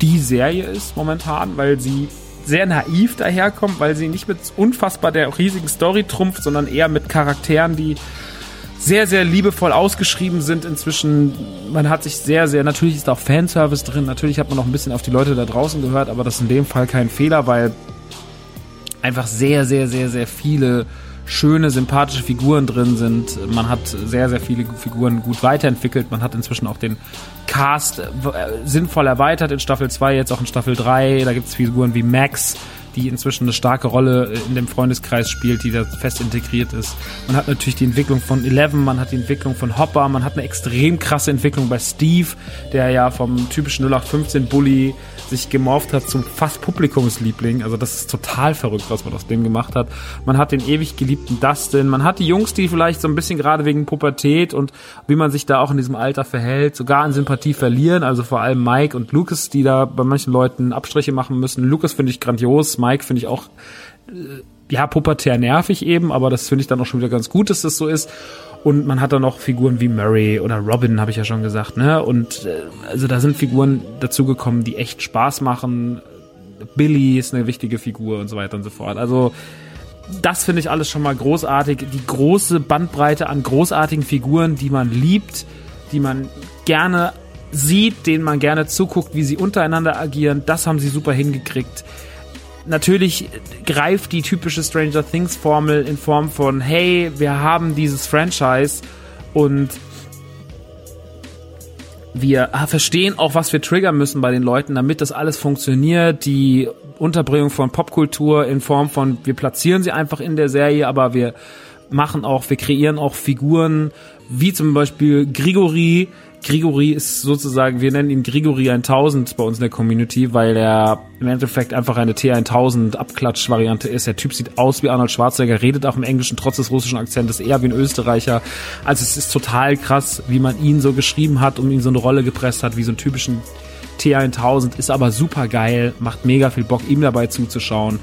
die Serie ist momentan, weil sie sehr naiv daherkommt, weil sie nicht mit unfassbar der riesigen Story trumpft, sondern eher mit Charakteren, die sehr, sehr liebevoll ausgeschrieben sind inzwischen. Man hat sich sehr, sehr, natürlich ist da auch Fanservice drin, natürlich hat man noch ein bisschen auf die Leute da draußen gehört, aber das ist in dem Fall kein Fehler, weil einfach sehr, sehr, sehr, sehr viele schöne, sympathische Figuren drin sind. Man hat sehr, sehr viele Figuren gut weiterentwickelt. Man hat inzwischen auch den Cast äh, sinnvoll erweitert in Staffel 2, jetzt auch in Staffel 3. Da gibt es Figuren wie Max, die inzwischen eine starke Rolle in dem Freundeskreis spielt, die da fest integriert ist. Man hat natürlich die Entwicklung von Eleven, man hat die Entwicklung von Hopper, man hat eine extrem krasse Entwicklung bei Steve, der ja vom typischen 0815-Bully sich gemorpht hat zum fast Publikumsliebling. Also das ist total verrückt, was man aus dem gemacht hat. Man hat den ewig geliebten Dustin, man hat die Jungs, die vielleicht so ein bisschen gerade wegen Pubertät und wie man sich da auch in diesem Alter verhält, sogar an Sympathie verlieren. Also vor allem Mike und Lucas, die da bei manchen Leuten Abstriche machen müssen. Lucas finde ich grandios, Mike finde ich auch äh, ja pubertär nervig eben, aber das finde ich dann auch schon wieder ganz gut, dass das so ist. Und man hat dann noch Figuren wie Murray oder Robin, habe ich ja schon gesagt, ne? Und äh, also da sind Figuren dazugekommen, die echt Spaß machen. Billy ist eine wichtige Figur und so weiter und so fort. Also das finde ich alles schon mal großartig. Die große Bandbreite an großartigen Figuren, die man liebt, die man gerne sieht, denen man gerne zuguckt, wie sie untereinander agieren, das haben sie super hingekriegt. Natürlich greift die typische Stranger Things Formel in Form von, hey, wir haben dieses Franchise und wir verstehen auch, was wir triggern müssen bei den Leuten, damit das alles funktioniert. Die Unterbringung von Popkultur in Form von, wir platzieren sie einfach in der Serie, aber wir machen auch, wir kreieren auch Figuren, wie zum Beispiel Grigori. Grigori ist sozusagen, wir nennen ihn Grigori 1000 bei uns in der Community, weil er im Endeffekt einfach eine T1000 Abklatsch-Variante ist. Der Typ sieht aus wie Arnold Schwarzenegger, redet auch im Englischen trotz des russischen Akzentes eher wie ein Österreicher. Also es ist total krass, wie man ihn so geschrieben hat und ihn so eine Rolle gepresst hat, wie so einen typischen T1000. Ist aber super geil, macht mega viel Bock, ihm dabei zuzuschauen.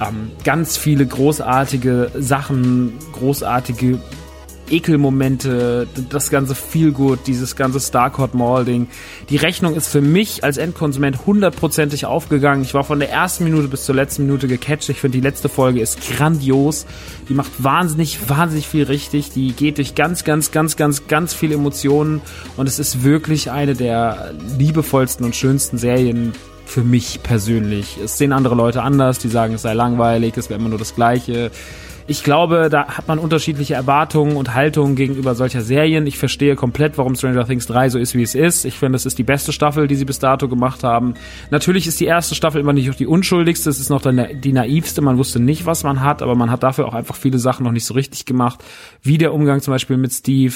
Ähm, ganz viele großartige Sachen, großartige Ekelmomente, das ganze Feelgood, dieses ganze Starcourt Mall Ding. Die Rechnung ist für mich als Endkonsument hundertprozentig aufgegangen. Ich war von der ersten Minute bis zur letzten Minute gecatcht. Ich finde, die letzte Folge ist grandios. Die macht wahnsinnig, wahnsinnig viel richtig. Die geht durch ganz, ganz, ganz, ganz, ganz viele Emotionen und es ist wirklich eine der liebevollsten und schönsten Serien für mich persönlich. Es sehen andere Leute anders, die sagen, es sei langweilig, es wäre immer nur das Gleiche ich glaube, da hat man unterschiedliche Erwartungen und Haltungen gegenüber solcher Serien. Ich verstehe komplett, warum Stranger Things 3 so ist, wie es ist. Ich finde, es ist die beste Staffel, die sie bis dato gemacht haben. Natürlich ist die erste Staffel immer nicht die unschuldigste, es ist noch die naivste. Man wusste nicht, was man hat, aber man hat dafür auch einfach viele Sachen noch nicht so richtig gemacht. Wie der Umgang zum Beispiel mit Steve,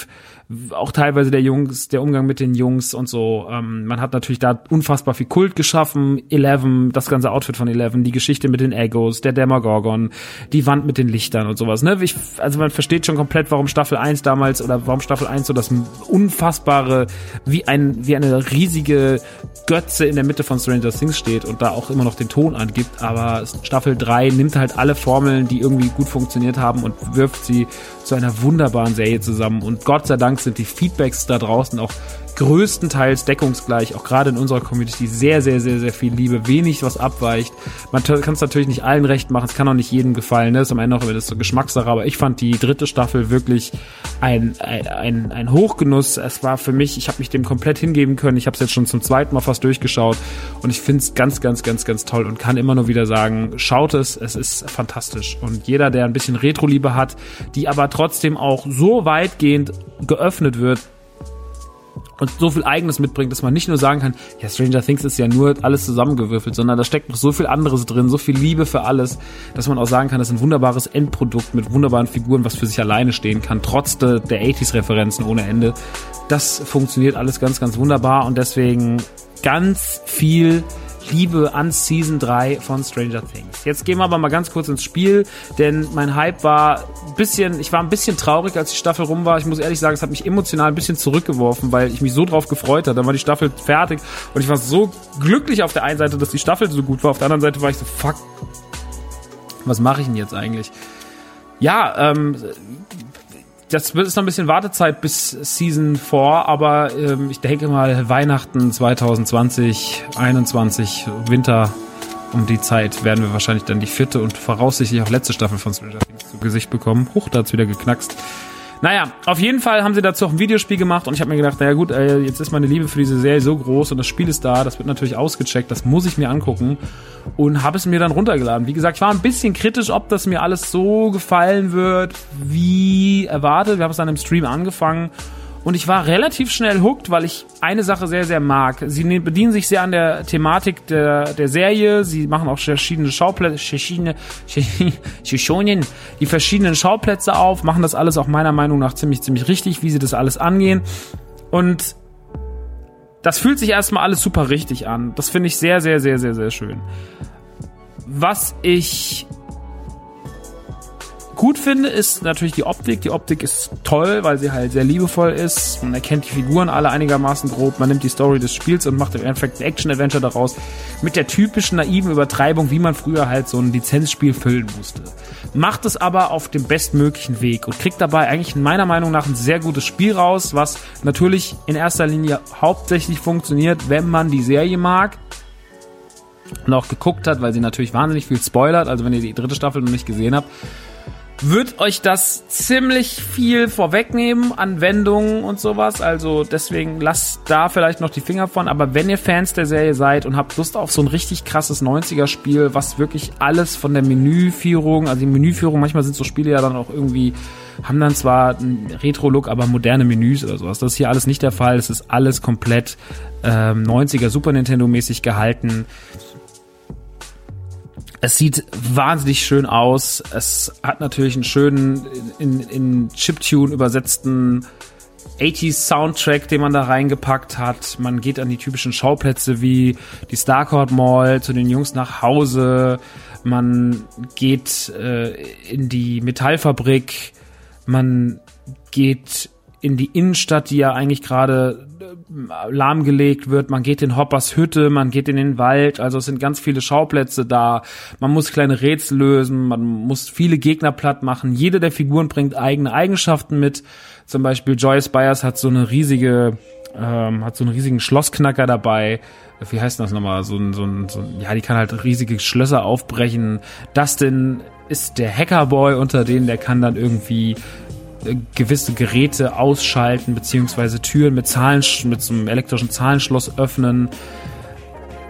auch teilweise der Jungs, der Umgang mit den Jungs und so. Ähm, man hat natürlich da unfassbar viel Kult geschaffen. Eleven, das ganze Outfit von Eleven, die Geschichte mit den Egos, der Demogorgon, die Wand mit den Lichtern und sowas. Ne? Ich, also man versteht schon komplett, warum Staffel 1 damals oder warum Staffel 1 so das unfassbare, wie ein, wie eine riesige Götze in der Mitte von Stranger Things steht und da auch immer noch den Ton angibt. Aber Staffel 3 nimmt halt alle Formeln, die irgendwie gut funktioniert haben und wirft sie zu einer wunderbaren Serie zusammen. Und Gott sei Dank sind die Feedbacks da draußen auch größtenteils deckungsgleich, auch gerade in unserer Community, sehr, sehr, sehr, sehr viel Liebe, wenig, was abweicht. Man kann es natürlich nicht allen recht machen, es kann auch nicht jedem gefallen, ne? ist am Ende auch immer das so Geschmackssache, aber ich fand die dritte Staffel wirklich ein, ein, ein, ein Hochgenuss. Es war für mich, ich habe mich dem komplett hingeben können, ich habe es jetzt schon zum zweiten Mal fast durchgeschaut und ich finde es ganz, ganz, ganz, ganz toll und kann immer nur wieder sagen, schaut es, es ist fantastisch. Und jeder, der ein bisschen Retro-Liebe hat, die aber trotzdem auch so weitgehend geöffnet wird, und so viel Eigenes mitbringt, dass man nicht nur sagen kann, ja, Stranger Things ist ja nur alles zusammengewürfelt, sondern da steckt noch so viel anderes drin, so viel Liebe für alles, dass man auch sagen kann, das ist ein wunderbares Endprodukt mit wunderbaren Figuren, was für sich alleine stehen kann, trotz de, der 80s-Referenzen ohne Ende. Das funktioniert alles ganz, ganz wunderbar und deswegen ganz viel Liebe an Season 3 von Stranger Things. Jetzt gehen wir aber mal ganz kurz ins Spiel, denn mein Hype war ein bisschen, ich war ein bisschen traurig, als die Staffel rum war. Ich muss ehrlich sagen, es hat mich emotional ein bisschen zurückgeworfen, weil ich mich so drauf gefreut hatte. Dann war die Staffel fertig und ich war so glücklich auf der einen Seite, dass die Staffel so gut war. Auf der anderen Seite war ich so, fuck, was mache ich denn jetzt eigentlich? Ja, ähm, das ist noch ein bisschen Wartezeit bis Season 4, aber ähm, ich denke mal Weihnachten 2020, 21, Winter um die Zeit werden wir wahrscheinlich dann die vierte und voraussichtlich auch letzte Staffel von Stranger Things zu Gesicht bekommen. Huch, da hat's wieder geknackst. Naja, auf jeden Fall haben sie dazu auch ein Videospiel gemacht und ich habe mir gedacht, naja gut, äh, jetzt ist meine Liebe für diese Serie so groß und das Spiel ist da, das wird natürlich ausgecheckt, das muss ich mir angucken und habe es mir dann runtergeladen. Wie gesagt, ich war ein bisschen kritisch, ob das mir alles so gefallen wird, wie erwartet. Wir haben es dann im Stream angefangen und ich war relativ schnell hooked, weil ich eine Sache sehr, sehr mag. Sie ne-, bedienen sich sehr an der Thematik der, der Serie. Sie machen auch verschiedene Schauplätze, verschiedene, die verschiedenen Schauplätze auf, machen das alles auch meiner Meinung nach ziemlich, ziemlich richtig, wie sie das alles angehen. Und das fühlt sich erstmal alles super richtig an. Das finde ich sehr, sehr, sehr, sehr, sehr schön. Was ich gut finde, ist natürlich die Optik. Die Optik ist toll, weil sie halt sehr liebevoll ist. Man erkennt die Figuren alle einigermaßen grob. Man nimmt die Story des Spiels und macht im Endeffekt ein Action-Adventure daraus. Mit der typischen naiven Übertreibung, wie man früher halt so ein Lizenzspiel füllen musste. Macht es aber auf dem bestmöglichen Weg und kriegt dabei eigentlich meiner Meinung nach ein sehr gutes Spiel raus, was natürlich in erster Linie hauptsächlich funktioniert, wenn man die Serie mag und auch geguckt hat, weil sie natürlich wahnsinnig viel spoilert. Also wenn ihr die dritte Staffel noch nicht gesehen habt, wird euch das ziemlich viel vorwegnehmen an Wendungen und sowas. Also deswegen lasst da vielleicht noch die Finger von. Aber wenn ihr Fans der Serie seid und habt Lust auf so ein richtig krasses 90er-Spiel, was wirklich alles von der Menüführung, also die Menüführung, manchmal sind so Spiele ja dann auch irgendwie, haben dann zwar einen Retro-Look, aber moderne Menüs oder sowas. Das ist hier alles nicht der Fall. Es ist alles komplett ähm, 90er Super Nintendo-mäßig gehalten Es sieht wahnsinnig schön aus. Es hat natürlich einen schönen, in, in Chiptune übersetzten 80s Soundtrack, den man da reingepackt hat. Man geht an die typischen Schauplätze wie die Starcourt Mall, zu den Jungs nach Hause. Man geht äh, in die Metallfabrik. Man geht in die Innenstadt, die ja eigentlich gerade lahmgelegt wird. Man geht in Hoppers Hütte, man geht in den Wald. Also es sind ganz viele Schauplätze da. Man muss kleine Rätsel lösen, man muss viele Gegner platt machen. Jede der Figuren bringt eigene Eigenschaften mit. Zum Beispiel Joyce Byers hat so eine riesige, ähm, hat so einen riesigen Schlossknacker dabei. Wie heißt das nochmal? So ein, so ein, so ein, ja, die kann halt riesige Schlösser aufbrechen. Dustin ist der Hackerboy unter denen, der kann dann irgendwie äh, gewisse Geräte ausschalten, beziehungsweise Türen mit Zahlen, mit so einem elektrischen Zahlenschloss öffnen.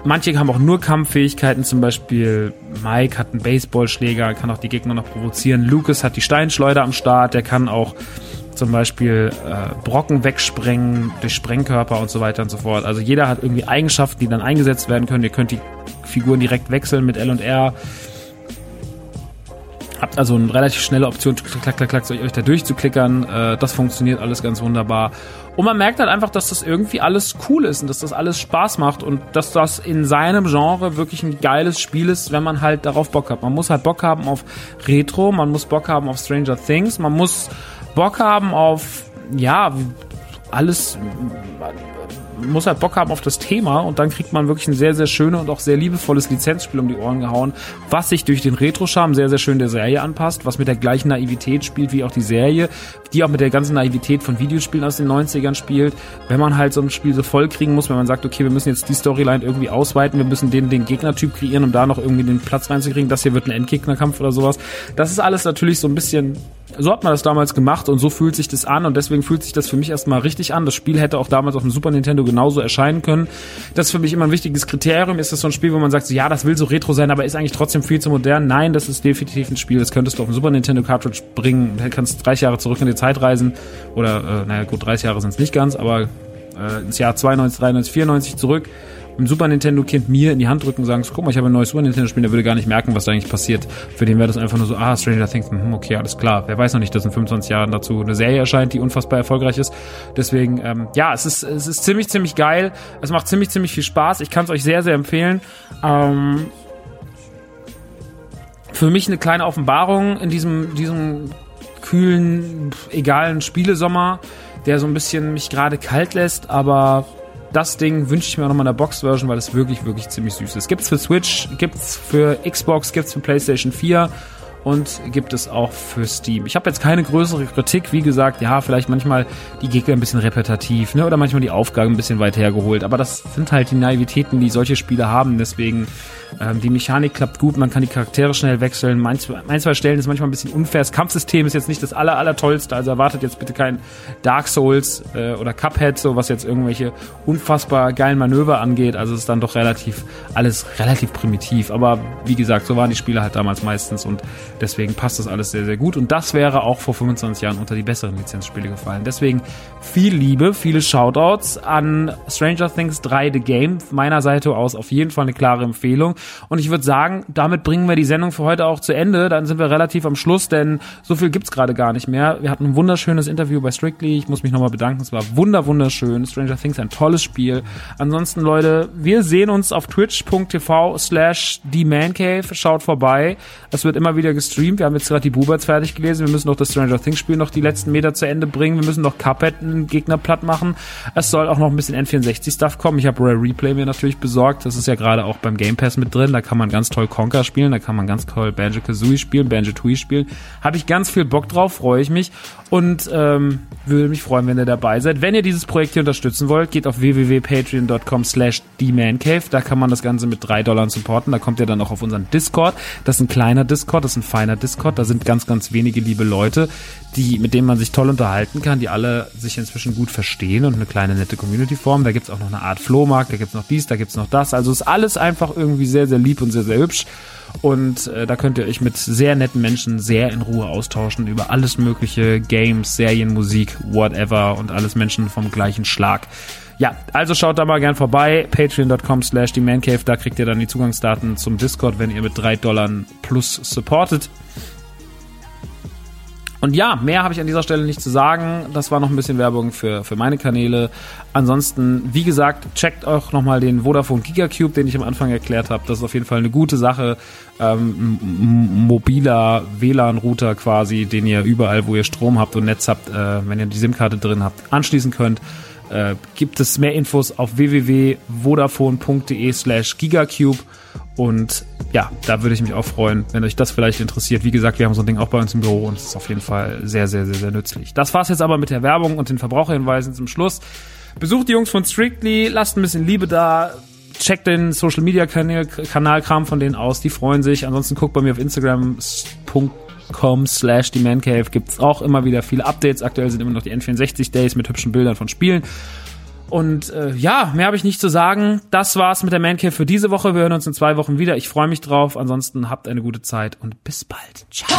Manche haben auch nur Kampffähigkeiten, zum Beispiel Mike hat einen Baseballschläger, kann auch die Gegner noch provozieren. Lucas hat die Steinschleuder am Start, der kann auch zum Beispiel äh, Brocken wegsprengen durch Sprengkörper und so weiter und so fort. Also jeder hat irgendwie Eigenschaften, die dann eingesetzt werden können. Ihr könnt die Figuren direkt wechseln mit L und R. Habt also eine relativ schnelle Option, klack, klack, klack, euch da durchzuklickern. Äh, das funktioniert alles ganz wunderbar. Und man merkt halt einfach, dass das irgendwie alles cool ist und dass das alles Spaß macht und dass das in seinem Genre wirklich ein geiles Spiel ist, wenn man halt darauf Bock hat. Man muss halt Bock haben auf Retro, man muss Bock haben auf Stranger Things, man muss Bock haben auf, ja, alles, muss halt Bock haben auf das Thema und dann kriegt man wirklich ein sehr, sehr schönes und auch sehr liebevolles Lizenzspiel um die Ohren gehauen, was sich durch den Retro-Charme sehr, sehr schön der Serie anpasst, was mit der gleichen Naivität spielt wie auch die Serie, die auch mit der ganzen Naivität von Videospielen aus den 90ern spielt. Wenn man halt so ein Spiel so voll kriegen muss, wenn man sagt, okay, wir müssen jetzt die Storyline irgendwie ausweiten, wir müssen den, den Gegnertyp kreieren, um da noch irgendwie den Platz reinzukriegen, das hier wird ein Endgegnerkampf oder sowas. Das ist alles natürlich so ein bisschen so hat man das damals gemacht und so fühlt sich das an und deswegen fühlt sich das für mich erstmal richtig an. Das Spiel hätte auch damals auf dem Super Nintendo genauso erscheinen können. Das ist für mich immer ein wichtiges Kriterium. Ist das so ein Spiel, wo man sagt, so, ja, das will so retro sein, aber ist eigentlich trotzdem viel zu modern? Nein, das ist definitiv ein Spiel, das könntest du auf dem Super Nintendo Cartridge bringen. Du kannst 30 Jahre zurück in die Zeit reisen oder, äh, naja gut, 30 Jahre sind es nicht ganz, aber äh, ins Jahr 92, 93, 94 zurück ein Super Nintendo Kind mir in die Hand drücken und sagen, guck mal, ich habe ein neues Super Nintendo Spiel, der würde gar nicht merken, was da eigentlich passiert. Für den wäre das einfach nur so, ah, Stranger Things, hm, okay, alles klar. Wer weiß noch nicht, dass in 25 Jahren dazu eine Serie erscheint, die unfassbar erfolgreich ist. Deswegen, ähm, ja, es ist, es ist ziemlich, ziemlich geil. Es macht ziemlich, ziemlich viel Spaß. Ich kann es euch sehr, sehr empfehlen. Ähm, für mich eine kleine Offenbarung in diesem, diesem kühlen, egalen Spielesommer, der so ein bisschen mich gerade kalt lässt, aber das Ding wünsche ich mir auch nochmal in der Box-Version, weil es wirklich, wirklich ziemlich süß ist. Gibt's für Switch, gibt's für Xbox, gibt's für PlayStation 4 und gibt es auch für Steam. Ich habe jetzt keine größere Kritik, wie gesagt, ja, vielleicht manchmal die Gegner ein bisschen repetitiv, ne, oder manchmal die Aufgaben ein bisschen weit hergeholt, aber das sind halt die Naivitäten, die solche Spiele haben, deswegen ähm, die Mechanik klappt gut, man kann die Charaktere schnell wechseln. Ein, zwei Stellen ist manchmal ein bisschen unfair. Das Kampfsystem ist jetzt nicht das aller, aller tollste, also erwartet jetzt bitte kein Dark Souls äh, oder Cuphead, so was jetzt irgendwelche unfassbar geilen Manöver angeht. Also ist dann doch relativ, alles relativ primitiv. Aber wie gesagt, so waren die Spiele halt damals meistens und deswegen passt das alles sehr, sehr gut. Und das wäre auch vor 25 Jahren unter die besseren Lizenzspiele gefallen. Deswegen viel Liebe, viele Shoutouts an Stranger Things 3 The Game. Meiner Seite aus auf jeden Fall eine klare Empfehlung. Und ich würde sagen, damit bringen wir die Sendung für heute auch zu Ende. Dann sind wir relativ am Schluss, denn so viel gibt's gerade gar nicht mehr. Wir hatten ein wunderschönes Interview bei Strictly. Ich muss mich nochmal bedanken. Es war wunder wunderschön. Stranger Things ein tolles Spiel. Ansonsten, Leute, wir sehen uns auf twitch.tv slash Cave. Schaut vorbei. Es wird immer wieder gestreamt. Wir haben jetzt gerade die Buberts fertig gelesen. Wir müssen noch das Stranger Things Spiel noch die letzten Meter zu Ende bringen. Wir müssen noch Cuphead einen Gegner platt machen. Es soll auch noch ein bisschen N64 Stuff kommen. Ich habe Rare Replay mir natürlich besorgt. Das ist ja gerade auch beim Game Pass mit drin. Da kann man ganz toll Conker spielen, da kann man ganz toll Banjo-Kazooie spielen, Banjo-Tooie spielen. Habe ich ganz viel Bock drauf, freue ich mich und ähm, würde mich freuen, wenn ihr dabei seid. Wenn ihr dieses Projekt hier unterstützen wollt, geht auf www.patreon.com slash themancave. Da kann man das Ganze mit drei Dollar supporten. Da kommt ihr dann auch auf unseren Discord. Das ist ein kleiner Discord, das ist ein feiner Discord. Da sind ganz, ganz wenige liebe Leute, die, mit denen man sich toll unterhalten kann, die alle sich inzwischen gut verstehen und eine kleine nette Community formen. Da gibt's auch noch eine Art Flohmarkt, da gibt's noch dies, da gibt's noch das. Also ist alles einfach irgendwie sehr, sehr lieb und sehr, sehr hübsch. Und äh, da könnt ihr euch mit sehr netten Menschen sehr in Ruhe austauschen über alles mögliche, Games, Serien, Musik, whatever und alles Menschen vom gleichen Schlag. Ja, also schaut da mal gern vorbei. Patreon.com slash die Mancave. Da kriegt ihr dann die Zugangsdaten zum Discord, wenn ihr mit drei Dollar plus supportet. Und ja, mehr habe ich an dieser Stelle nicht zu sagen. Das war noch ein bisschen Werbung für, für meine Kanäle. Ansonsten, wie gesagt, checkt auch nochmal den Vodafone Gigacube, den ich am Anfang erklärt habe. Das ist auf jeden Fall eine gute Sache. Ähm, mobiler WLAN-Router quasi, den ihr überall, wo ihr Strom habt und Netz habt, äh, wenn ihr die SIM-Karte drin habt, anschließen könnt. Äh, gibt es mehr Infos auf www.vodafone.de slash gigacube. Und ja, da würde ich mich auch freuen, wenn euch das vielleicht interessiert. Wie gesagt, wir haben so ein Ding auch bei uns im Büro und es ist auf jeden Fall sehr, sehr, sehr, sehr nützlich. Das war's jetzt aber mit der Werbung und den Verbraucherhinweisen zum Schluss. Besucht die Jungs von Strictly, lasst ein bisschen Liebe da, checkt den Social Media Kanalkram von denen aus, die freuen sich. Ansonsten guckt bei mir auf Instagram.com slash die Mancave gibt's auch immer wieder viele Updates. Aktuell sind immer noch die N64 Days mit hübschen Bildern von Spielen. Und äh, ja, mehr habe ich nicht zu sagen. Das war's mit der Mancave für diese Woche. Wir hören uns in zwei Wochen wieder. Ich freue mich drauf. Ansonsten habt eine gute Zeit und bis bald. Ciao.